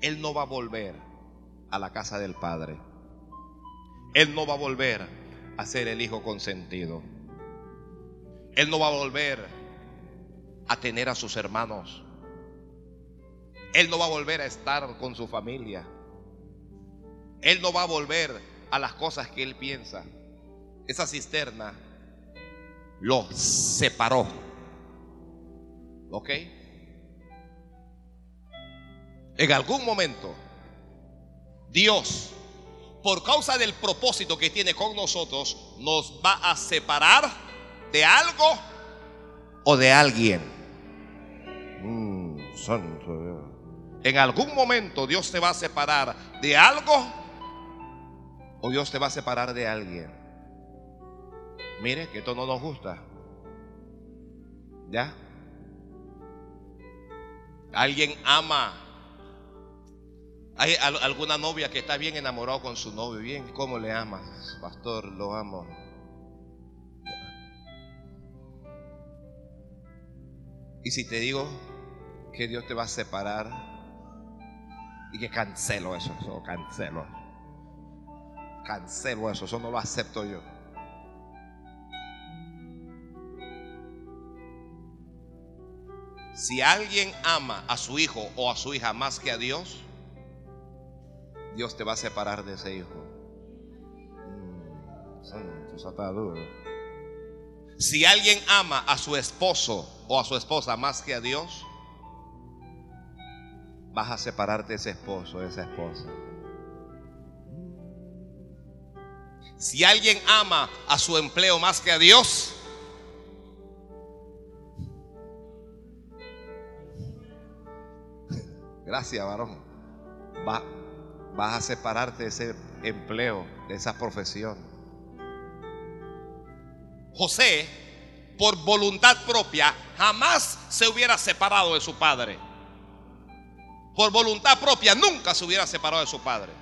él no va a volver a la casa del Padre. Él no va a volver a ser el hijo consentido. Él no va a volver a tener a sus hermanos. Él no va a volver a estar con su familia. Él no va a volver a las cosas que él piensa. Esa cisterna lo separó. ¿Ok? En algún momento, Dios, por causa del propósito que tiene con nosotros, nos va a separar de algo o de alguien. Mm, santo Dios. En algún momento Dios te va a separar de algo o Dios te va a separar de alguien. Mire que esto no nos gusta. ¿Ya? Alguien ama. Hay al- alguna novia que está bien enamorado con su novio. Bien, ¿cómo le amas? Pastor, lo amo. Y si te digo que Dios te va a separar y que cancelo eso, eso cancelo. Cancelo eso, eso no lo acepto yo. Si alguien ama a su hijo o a su hija más que a Dios, Dios te va a separar de ese hijo. Mm. Si alguien ama a su esposo o a su esposa más que a Dios, vas a separarte de ese esposo, de esa esposa. Si alguien ama a su empleo más que a Dios, [LAUGHS] gracias varón, Va- vas a separarte de ese empleo, de esa profesión. José, por voluntad propia, jamás se hubiera separado de su padre. Por voluntad propia, nunca se hubiera separado de su padre.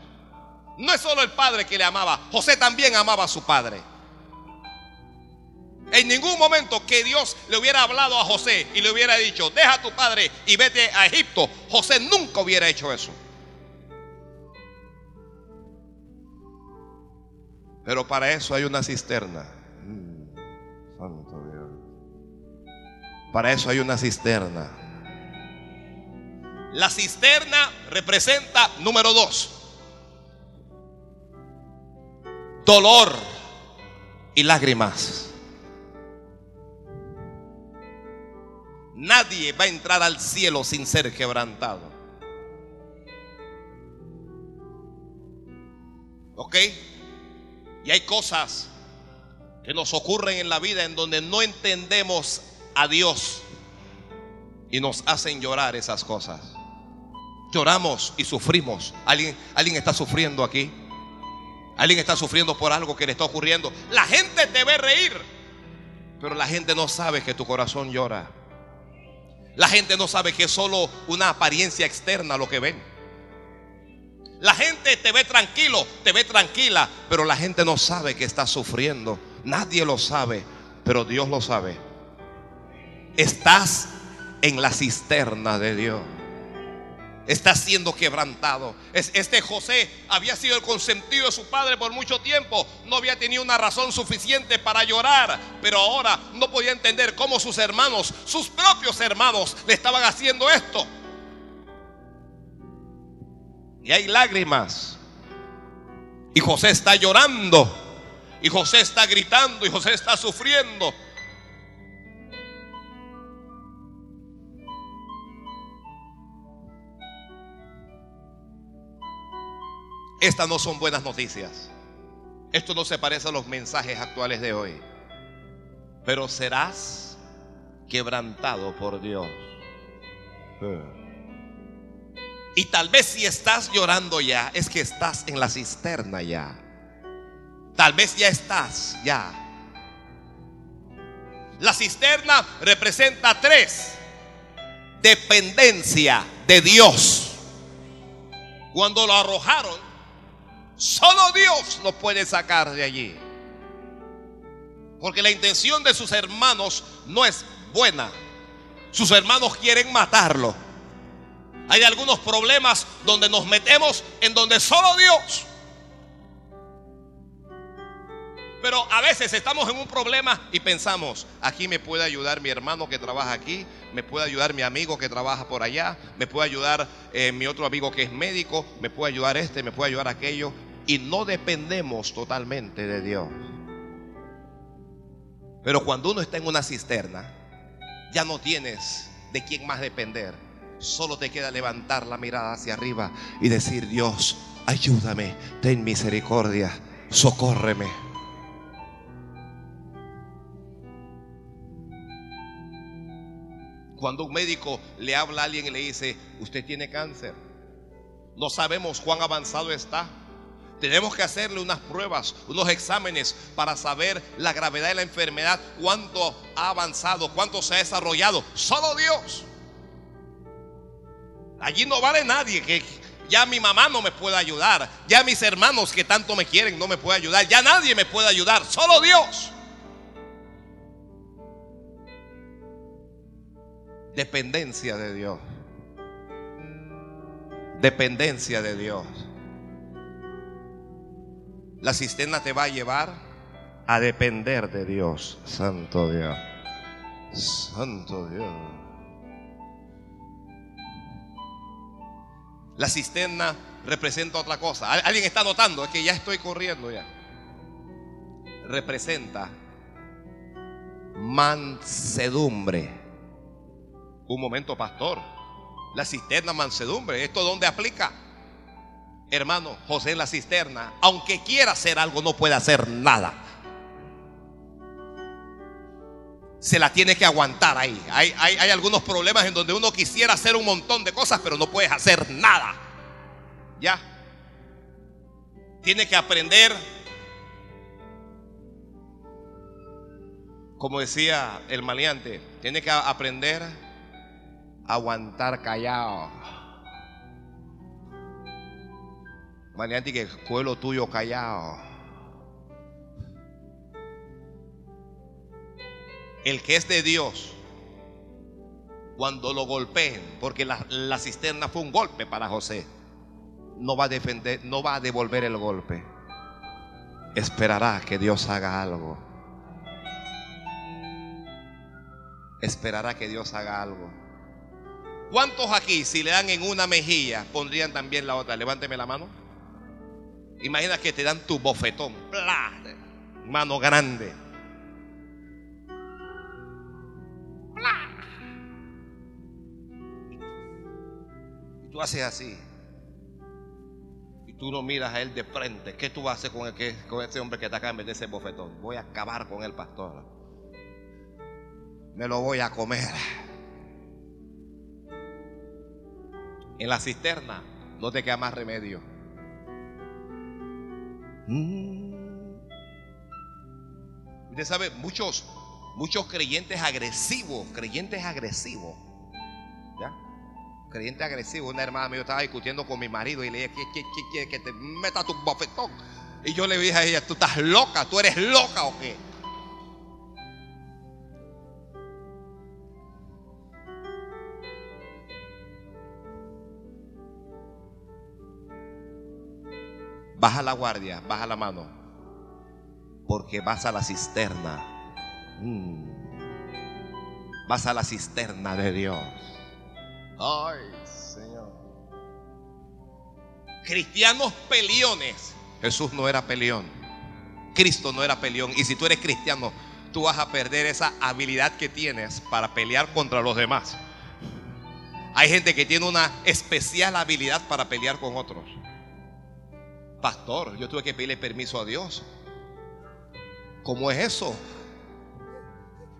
No es solo el padre que le amaba, José también amaba a su padre. En ningún momento que Dios le hubiera hablado a José y le hubiera dicho, deja a tu padre y vete a Egipto, José nunca hubiera hecho eso. Pero para eso hay una cisterna. Para eso hay una cisterna. La cisterna representa, número dos, dolor y lágrimas. Nadie va a entrar al cielo sin ser quebrantado. ¿Ok? Y hay cosas que nos ocurren en la vida en donde no entendemos a Dios y nos hacen llorar esas cosas. Lloramos y sufrimos. ¿Alguien, alguien está sufriendo aquí? Alguien está sufriendo por algo que le está ocurriendo. La gente te ve reír, pero la gente no sabe que tu corazón llora. La gente no sabe que es solo una apariencia externa lo que ven. La gente te ve tranquilo, te ve tranquila, pero la gente no sabe que estás sufriendo. Nadie lo sabe, pero Dios lo sabe. Estás en la cisterna de Dios. Está siendo quebrantado. Este José había sido el consentido de su padre por mucho tiempo. No había tenido una razón suficiente para llorar. Pero ahora no podía entender cómo sus hermanos, sus propios hermanos, le estaban haciendo esto. Y hay lágrimas. Y José está llorando. Y José está gritando. Y José está sufriendo. Estas no son buenas noticias. Esto no se parece a los mensajes actuales de hoy. Pero serás quebrantado por Dios. Y tal vez si estás llorando ya, es que estás en la cisterna ya. Tal vez ya estás ya. La cisterna representa tres. Dependencia de Dios. Cuando lo arrojaron, Solo Dios lo puede sacar de allí. Porque la intención de sus hermanos no es buena. Sus hermanos quieren matarlo. Hay algunos problemas donde nos metemos en donde solo Dios Pero a veces estamos en un problema y pensamos, aquí me puede ayudar mi hermano que trabaja aquí, me puede ayudar mi amigo que trabaja por allá, me puede ayudar eh, mi otro amigo que es médico, me puede ayudar este, me puede ayudar aquello. Y no dependemos totalmente de Dios. Pero cuando uno está en una cisterna, ya no tienes de quién más depender. Solo te queda levantar la mirada hacia arriba y decir, Dios, ayúdame, ten misericordia, socórreme. Cuando un médico le habla a alguien y le dice, usted tiene cáncer, no sabemos cuán avanzado está. Tenemos que hacerle unas pruebas, unos exámenes para saber la gravedad de la enfermedad, cuánto ha avanzado, cuánto se ha desarrollado. Solo Dios. Allí no vale nadie que ya mi mamá no me puede ayudar, ya mis hermanos que tanto me quieren no me puede ayudar, ya nadie me puede ayudar, solo Dios. Dependencia de Dios. Dependencia de Dios. La cisterna te va a llevar a depender de Dios. Santo Dios. Santo Dios. La cisterna representa otra cosa. ¿Alguien está notando? Es que ya estoy corriendo ya. Representa mansedumbre. Un momento, pastor. La cisterna mansedumbre, ¿esto dónde aplica? Hermano, José en la cisterna, aunque quiera hacer algo, no puede hacer nada. Se la tiene que aguantar ahí. Hay, hay algunos problemas en donde uno quisiera hacer un montón de cosas, pero no puedes hacer nada. Ya. Tiene que aprender como decía el maleante, tiene que aprender aguantar callado. Maniante que pueblo tuyo callado. El que es de Dios, cuando lo golpeen, porque la, la cisterna fue un golpe para José, no va a defender, no va a devolver el golpe. Esperará que Dios haga algo. Esperará que Dios haga algo. ¿Cuántos aquí, si le dan en una mejilla, pondrían también la otra? Levánteme la mano. Imagina que te dan tu bofetón. Mano grande. Tú haces así. Y tú no miras a él de frente. ¿Qué tú haces con, el con ese hombre que en vez de ese bofetón? Voy a acabar con el pastor. Me lo voy a comer. En la cisterna no te queda más remedio. Mm. Usted sabe, muchos, muchos creyentes agresivos, creyentes agresivos. Creyente agresivo. Una hermana mía estaba discutiendo con mi marido y le dije, ¿qué quiere que te meta tu bofetón? Y yo le dije a ella, ¿tú estás loca? ¿Tú eres loca o qué? Baja la guardia, baja la mano. Porque vas a la cisterna. Mm. Vas a la cisterna de Dios. Ay, Señor. Cristianos peleones. Jesús no era peleón. Cristo no era peleón. Y si tú eres cristiano, tú vas a perder esa habilidad que tienes para pelear contra los demás. Hay gente que tiene una especial habilidad para pelear con otros. Pastor, yo tuve que pedirle permiso a Dios. ¿Cómo es eso?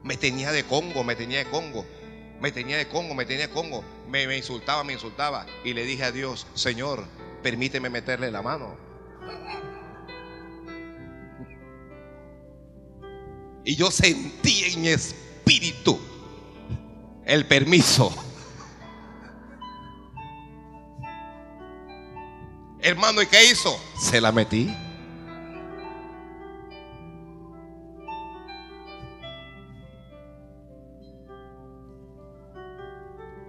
Me tenía de Congo, me tenía de Congo, me tenía de Congo, me tenía de Congo. Me, insultaba, me insultaba. Y le dije a Dios, Señor, permíteme meterle la mano. Y yo sentí en mi espíritu el permiso. Hermano, ¿y qué hizo? Se la metí.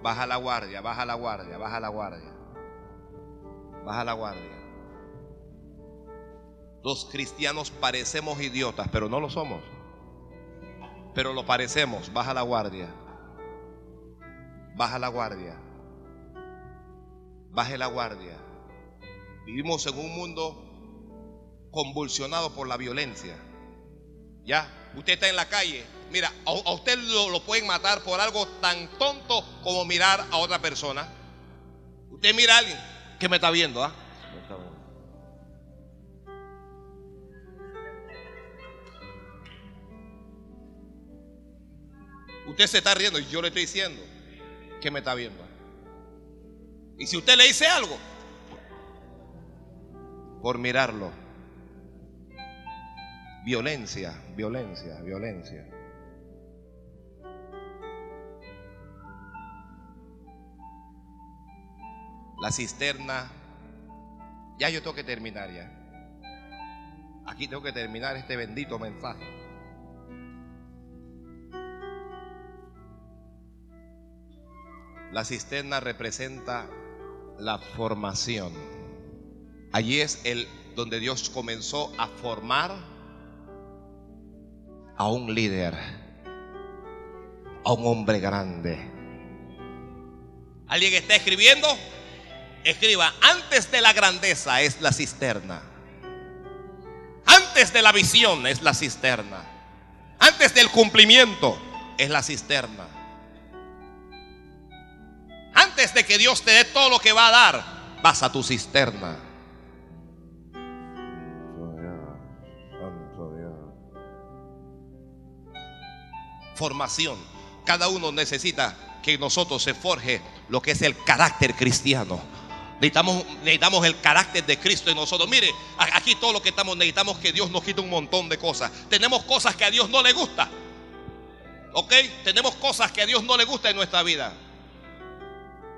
Baja la guardia, baja la guardia, baja la guardia. Baja la guardia. Los cristianos parecemos idiotas, pero no lo somos. Pero lo parecemos. Baja la guardia. Baja la guardia. Baje la guardia. Vivimos en un mundo convulsionado por la violencia. Ya, usted está en la calle. Mira, a, usted lo, lo, pueden matar por algo tan tonto como mirar a otra persona. Usted mira a alguien que me está viendo, ¿ah? Usted se está riendo y yo le estoy diciendo que me está viendo. Y si usted le dice algo, por mirarlo. Violencia, violencia, violencia. La cisterna. Ya yo tengo que terminar ya. Aquí tengo que terminar este bendito mensaje. La cisterna representa la formación. Allí es el donde Dios comenzó a formar a un líder, a un hombre grande. ¿Alguien está escribiendo? Escriba, antes de la grandeza es la cisterna. Antes de la visión es la cisterna. Antes del cumplimiento es la cisterna. Antes de que Dios te dé todo lo que va a dar, vas a tu cisterna. Formación. Cada uno necesita que nosotros se forje lo que es el carácter cristiano. Necesitamos, necesitamos el carácter de Cristo en nosotros. Mire, aquí todo lo que estamos necesitamos que Dios nos quite un montón de cosas. Tenemos cosas que a Dios no le gusta. ¿Ok? Tenemos cosas que a Dios no le gusta en nuestra vida.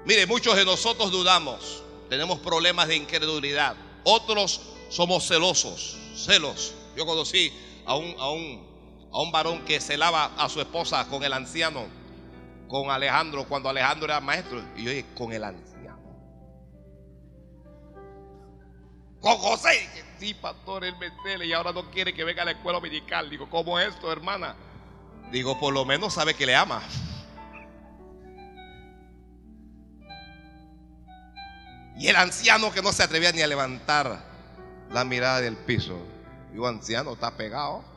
Mire, muchos de nosotros dudamos. Tenemos problemas de incredulidad. Otros somos celosos. Celos. Yo conocí a un, a un a un varón que celaba a su esposa con el anciano, con Alejandro, cuando Alejandro era maestro. Y yo dije, con el anciano. Con José. Sí, pastor, él me y ahora no quiere que venga a la escuela dominical. Digo, ¿cómo es esto, hermana? Digo, por lo menos sabe que le ama. Y el anciano que no se atrevía ni a levantar la mirada del piso. Digo, anciano, está pegado.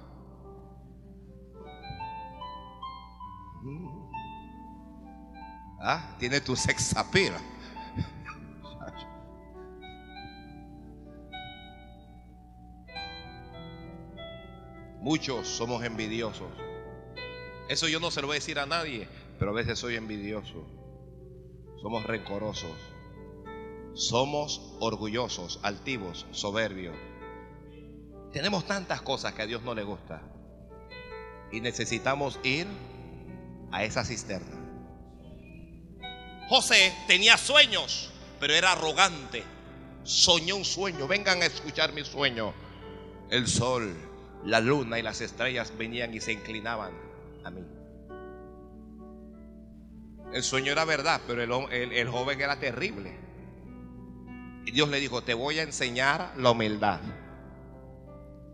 Ah, tiene tu sex appeal. Muchos somos envidiosos. Eso yo no se lo voy a decir a nadie, pero a veces soy envidioso. Somos rencorosos. Somos orgullosos, altivos, soberbios. Tenemos tantas cosas que a Dios no le gusta. Y necesitamos ir a esa cisterna. José tenía sueños, pero era arrogante. Soñó un sueño. Vengan a escuchar mi sueño. El sol, la luna y las estrellas venían y se inclinaban a mí. El sueño era verdad, pero el, el joven era terrible. Y Dios le dijo, te voy a enseñar la humildad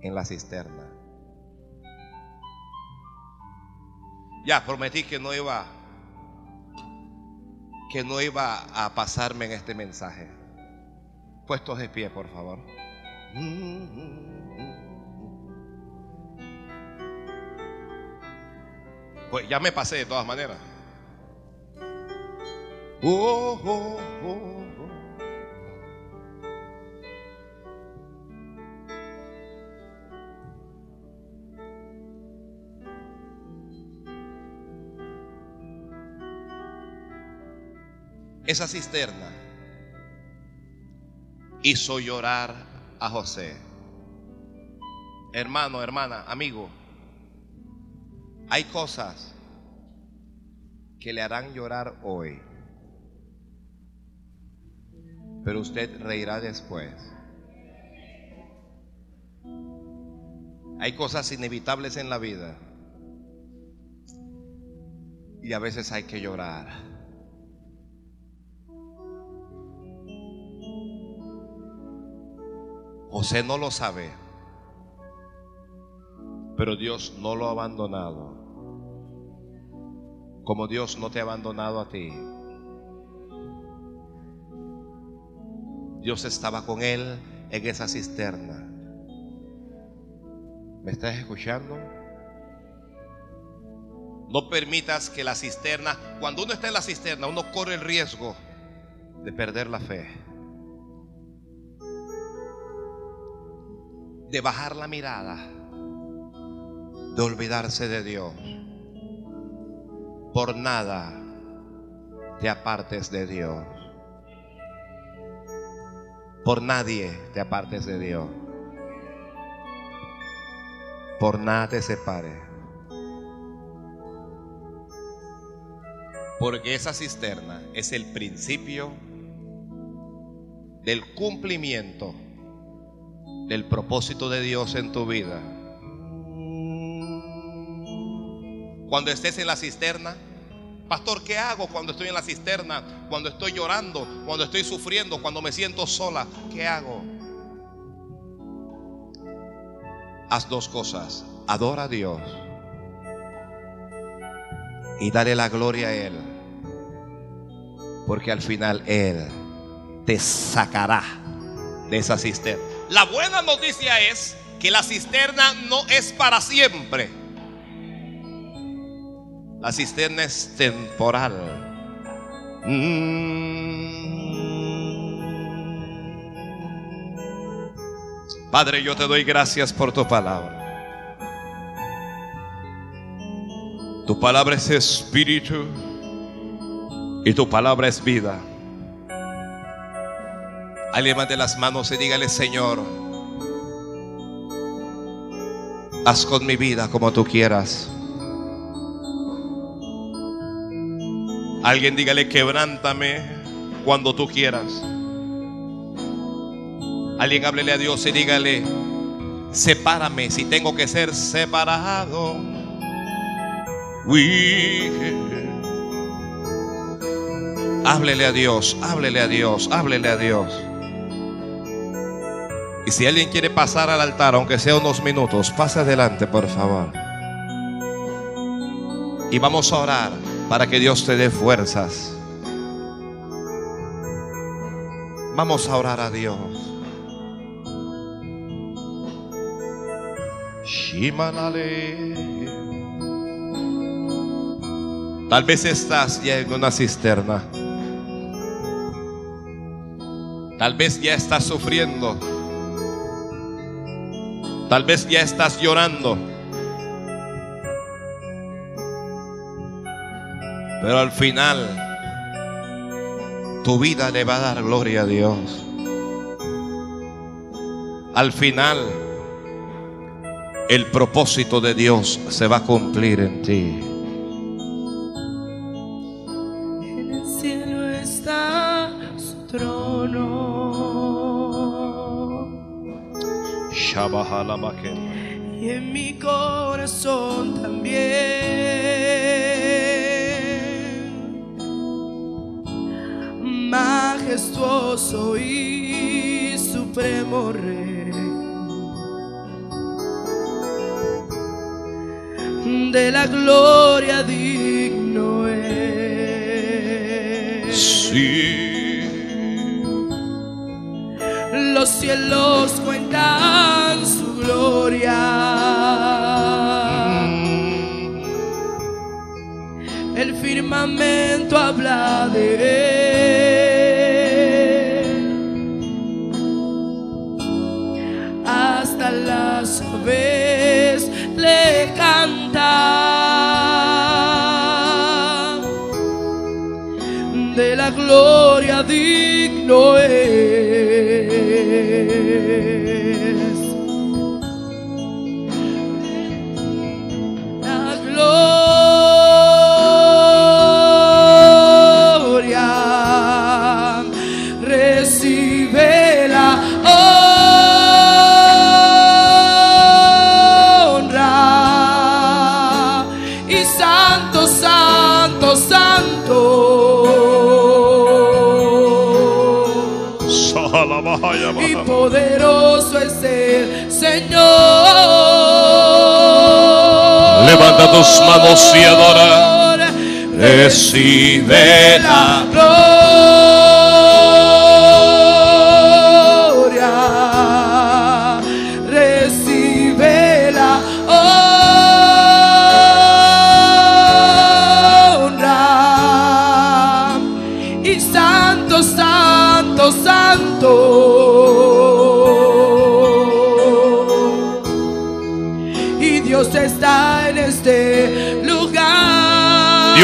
en la cisterna. Ya prometí que no iba que no iba a pasarme en este mensaje. Puestos de pie, por favor. Pues ya me pasé de todas maneras. Oh, oh, oh. Esa cisterna hizo llorar a José. Hermano, hermana, amigo, hay cosas que le harán llorar hoy, pero usted reirá después. Hay cosas inevitables en la vida y a veces hay que llorar. José no lo sabe, pero Dios no lo ha abandonado. Como Dios no te ha abandonado a ti. Dios estaba con él en esa cisterna. ¿Me estás escuchando? No permitas que la cisterna, cuando uno está en la cisterna, uno corre el riesgo de perder la fe. De bajar la mirada, de olvidarse de Dios. Por nada te apartes de Dios. Por nadie te apartes de Dios. Por nada te separes. Porque esa cisterna es el principio del cumplimiento del propósito de Dios en tu vida. Cuando estés en la cisterna, pastor, ¿qué hago cuando estoy en la cisterna? Cuando estoy llorando, cuando estoy sufriendo, cuando me siento sola, ¿qué hago? Haz dos cosas. Adora a Dios y dale la gloria a Él. Porque al final Él te sacará de esa cisterna. La buena noticia es que la cisterna no es para siempre. La cisterna es temporal. Mm. Padre, yo te doy gracias por tu palabra. Tu palabra es espíritu y tu palabra es vida. Alguien levante las manos y dígale, Señor, haz con mi vida como tú quieras. Alguien dígale, quebrántame cuando tú quieras. Alguien háblele a Dios y dígale, sepárame si tengo que ser separado. We Háblele a Dios, háblele a Dios, háblele a Dios. Y si alguien quiere pasar al altar, aunque sea unos minutos, pase adelante, por favor. Y vamos a orar para que Dios te dé fuerzas. Vamos a orar a Dios. Tal vez estás ya en una cisterna. Tal vez ya estás sufriendo. Tal vez ya estás llorando. Pero al final, tu vida le va a dar gloria a Dios. Al final, el propósito de Dios se va a cumplir en ti. Y en mi corazón también. Majestuoso y supremo rey. De la gloria digno es. Sí. Los cielos cuentan gloria. El firmamento habla de tus manos y adora. Recibe la gloria.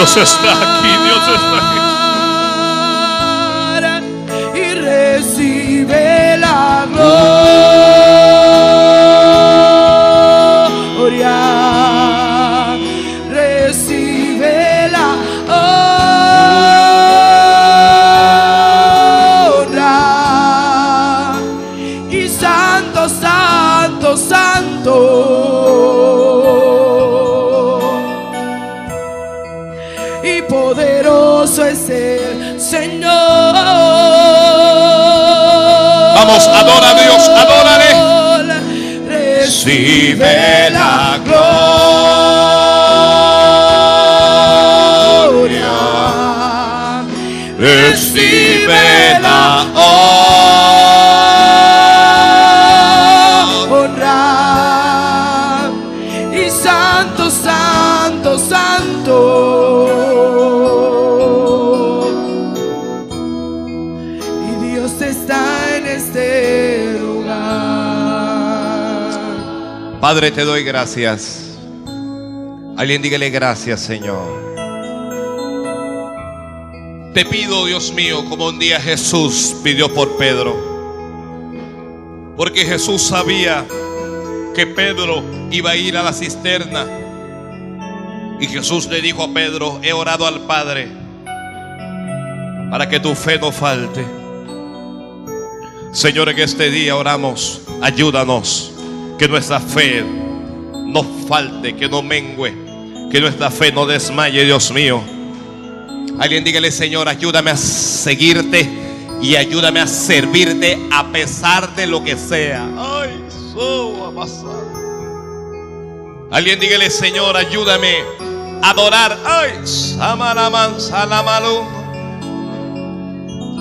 Lugar. Dios está aquí, Recibe Padre, te doy gracias. Alguien dígale gracias, Señor. Te pido, Dios mío, como un día Jesús pidió por Pedro. Porque Jesús sabía que Pedro iba a ir a la cisterna. Y Jesús le dijo a Pedro, he orado al Padre para que tu fe no falte. Señor, en este día oramos, ayúdanos, que nuestra fe no falte, que no mengue, Que nuestra fe no desmaye, Dios mío. Alguien dígale, Señor, ayúdame a seguirte y ayúdame a servirte a pesar de lo que sea. Ay, a pasar. Alguien dígale, Señor, ayúdame a adorar. Ay.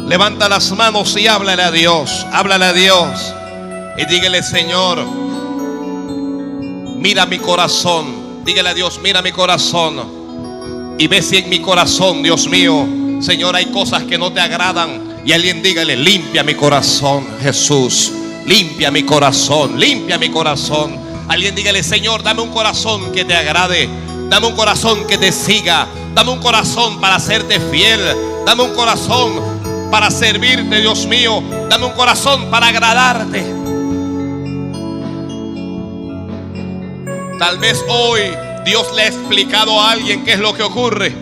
Levanta las manos y háblale a Dios. Háblale a Dios. Y dígale, Señor, mira mi corazón. Dígale a Dios, mira mi corazón. Y ve si en mi corazón, Dios mío, Señor, hay cosas que no te agradan. Y alguien dígale, limpia mi corazón, Jesús. Limpia mi corazón, limpia mi corazón. Alguien dígale, Señor, dame un corazón que te agrade. Dame un corazón que te siga. Dame un corazón para hacerte fiel. Dame un corazón para servirte, Dios mío. Dame un corazón para agradarte. Tal vez hoy Dios le ha explicado a alguien qué es lo que ocurre.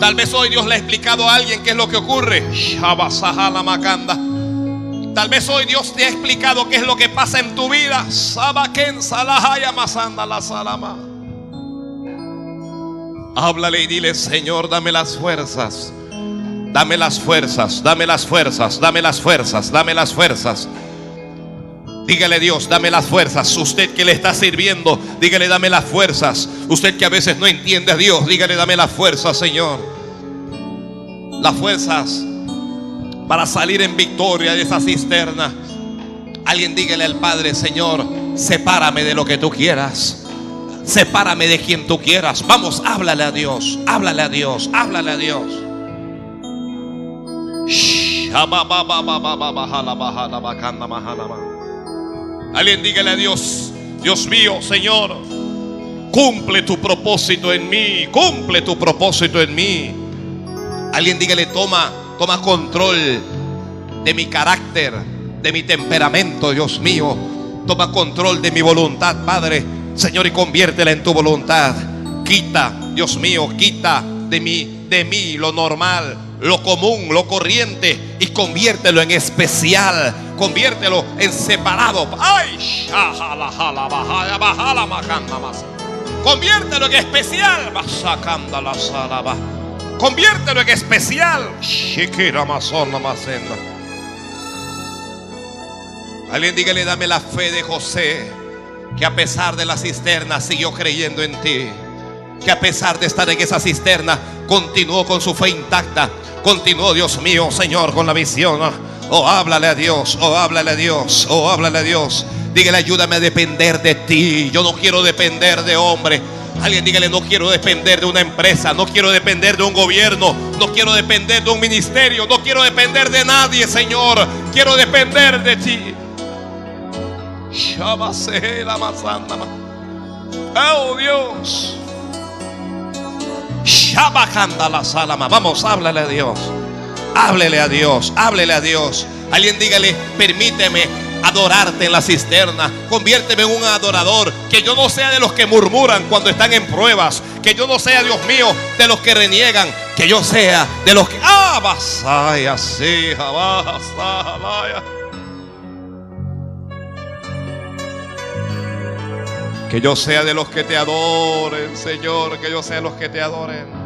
Tal vez hoy Dios le ha explicado a alguien qué es lo que ocurre. Tal vez hoy Dios te ha explicado qué es lo que pasa en tu vida. Háblale y dile, Señor, dame las fuerzas. Dame las fuerzas, dame las fuerzas, dame las fuerzas, dame las fuerzas. Dígale Dios, dame las fuerzas. Usted que le está sirviendo, dígale, dame las fuerzas. Usted que a veces no entiende a Dios, dígale, dame las fuerzas, Señor. Las fuerzas para salir en victoria de esa cisterna. Alguien dígale al Padre, Señor, sepárame de lo que tú quieras. Sepárame de quien tú quieras. Vamos, háblale a Dios, háblale a Dios, háblale a Dios. Alguien dígale a Dios, Dios mío, Señor, cumple tu propósito en mí, cumple tu propósito en mí. Alguien dígale, toma, toma control de mi carácter, de mi temperamento, Dios mío. Toma control de mi voluntad, Padre. Señor, y conviértela en tu voluntad. Quita, Dios mío, quita de mí, de mí lo normal, lo común, lo corriente y conviértelo en especial. Conviértelo en separado. Ay, Conviértelo en especial. Conviértelo en especial. Alguien dígale, dame la fe de José, que a pesar de la cisterna siguió creyendo en ti. Que a pesar de estar en esa cisterna, continuó con su fe intacta. Continuó, Dios mío, Señor, con la visión. Oh, háblale a Dios, oh, háblale a Dios, oh, háblale a Dios. Dígale, ayúdame a depender de ti. Yo no quiero depender de hombre. Alguien dígale, no quiero depender de una empresa, no quiero depender de un gobierno, no quiero depender de un ministerio, no quiero depender de nadie, Señor. Quiero depender de ti. Oh Dios. La salama. Vamos, háblale a Dios. Háblele a Dios, háblele a Dios. Alguien dígale, permíteme adorarte en la cisterna. Conviérteme en un adorador. Que yo no sea de los que murmuran cuando están en pruebas. Que yo no sea, Dios mío, de los que reniegan. Que yo sea de los que... ¡Ah, basaya, sí, Que yo sea de los que te adoren, Señor. Que yo sea de los que te adoren.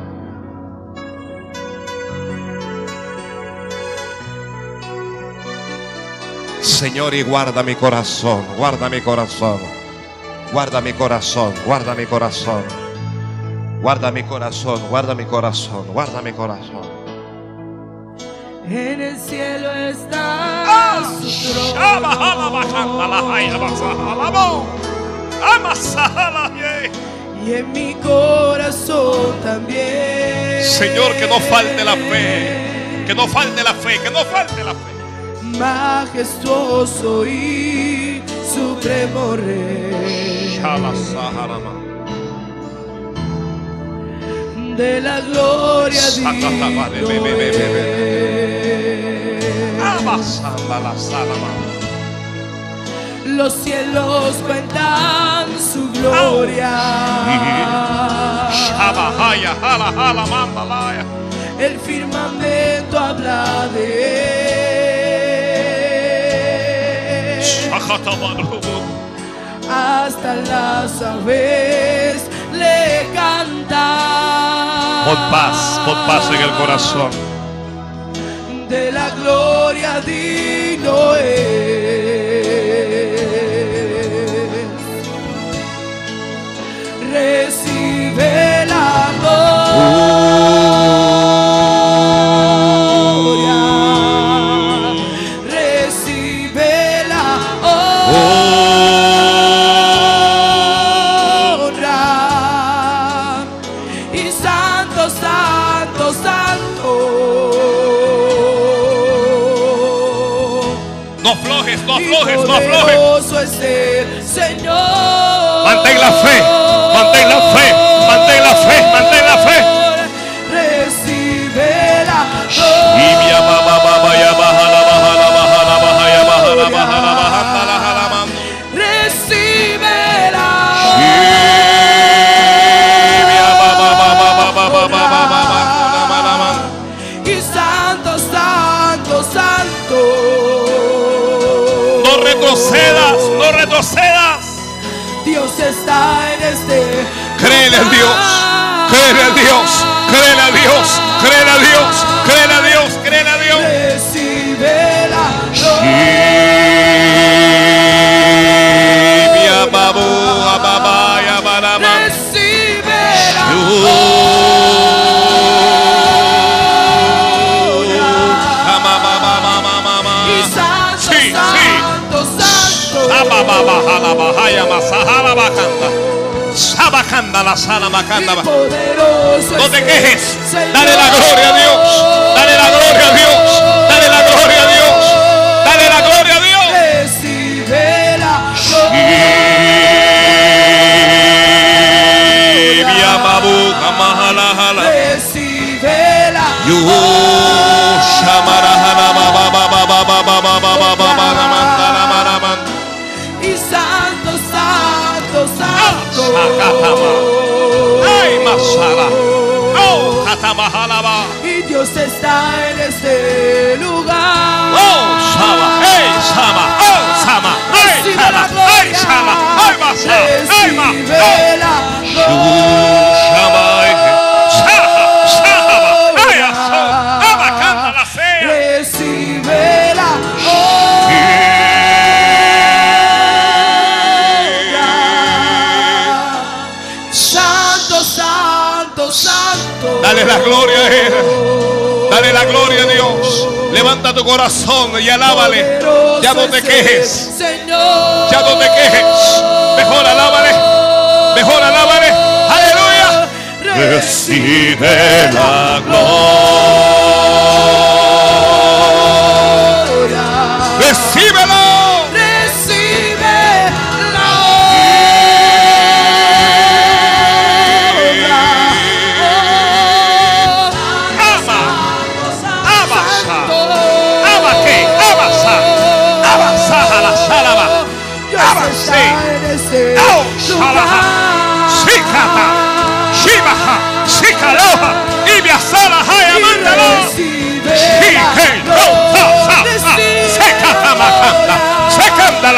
Señor, y guarda mi corazón, guarda mi corazón, guarda mi corazón, guarda mi corazón, guarda mi corazón, guarda mi corazón, guarda mi corazón. En el cielo está su y en mi corazón también. Señor, que no falte la fe, que no falte la fe, que no falte la fe majestuoso y supremo rey. De la gloria Los cielos cuentan su gloria. El firmamento habla de él. Hasta las aves le cantan. Pon paz, pon paz en el corazón. De la gloria digno. Aflojes, no aflojes, Señor. Mantén la fe, mantén la fe, mantén la fe, mantén la fe. Recibe la Y retrocedas. Dios está en este. Créele a Dios, créele a Dios, créele a Dios, créele a Dios, la sala, macanda, Y No te quejes. Dale la gloria a Dios. Dale la gloria a Dios. Dale la gloria a Dios. Dale la gloria a Dios. Recibe la Y jala. Recibe la Yu, shamara, jala, ba, ba, Y Dios está en este lugar. Oh, Shama, hey, oh, Shama, hey, Shama, hey, Shama, hey, Shama, hey, La gloria a Él. Dale la gloria a Dios. Levanta tu corazón y alábale. Ya no te quejes. Ya no te quejes. Mejor alábale. Mejor alábale. Aleluya. Recibe la gloria.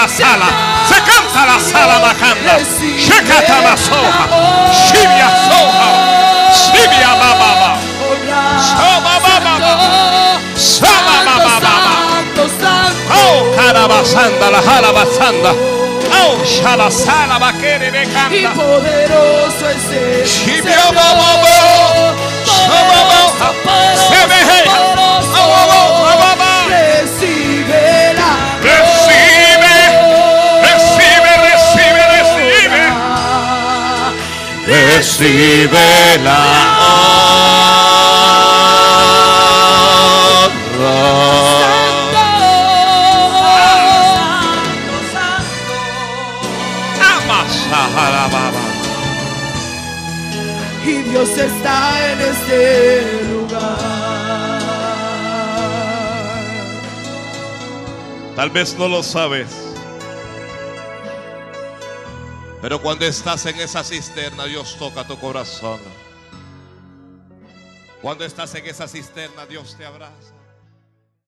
la sala, se canta la sala bacanda, se canta la soja, shibia soja, shibia mamama, shoma mamama, shoma mamama, oh carabasanda, la jalabasanda, oh shala sala bacere de canta, shibia mamama, shoma mamama, hey, oh, oh, oh. Recibe la Y Dios está en este lugar. Tal vez no lo sabes. Pero cuando estás en esa cisterna, Dios toca tu corazón. Cuando estás en esa cisterna, Dios te abraza.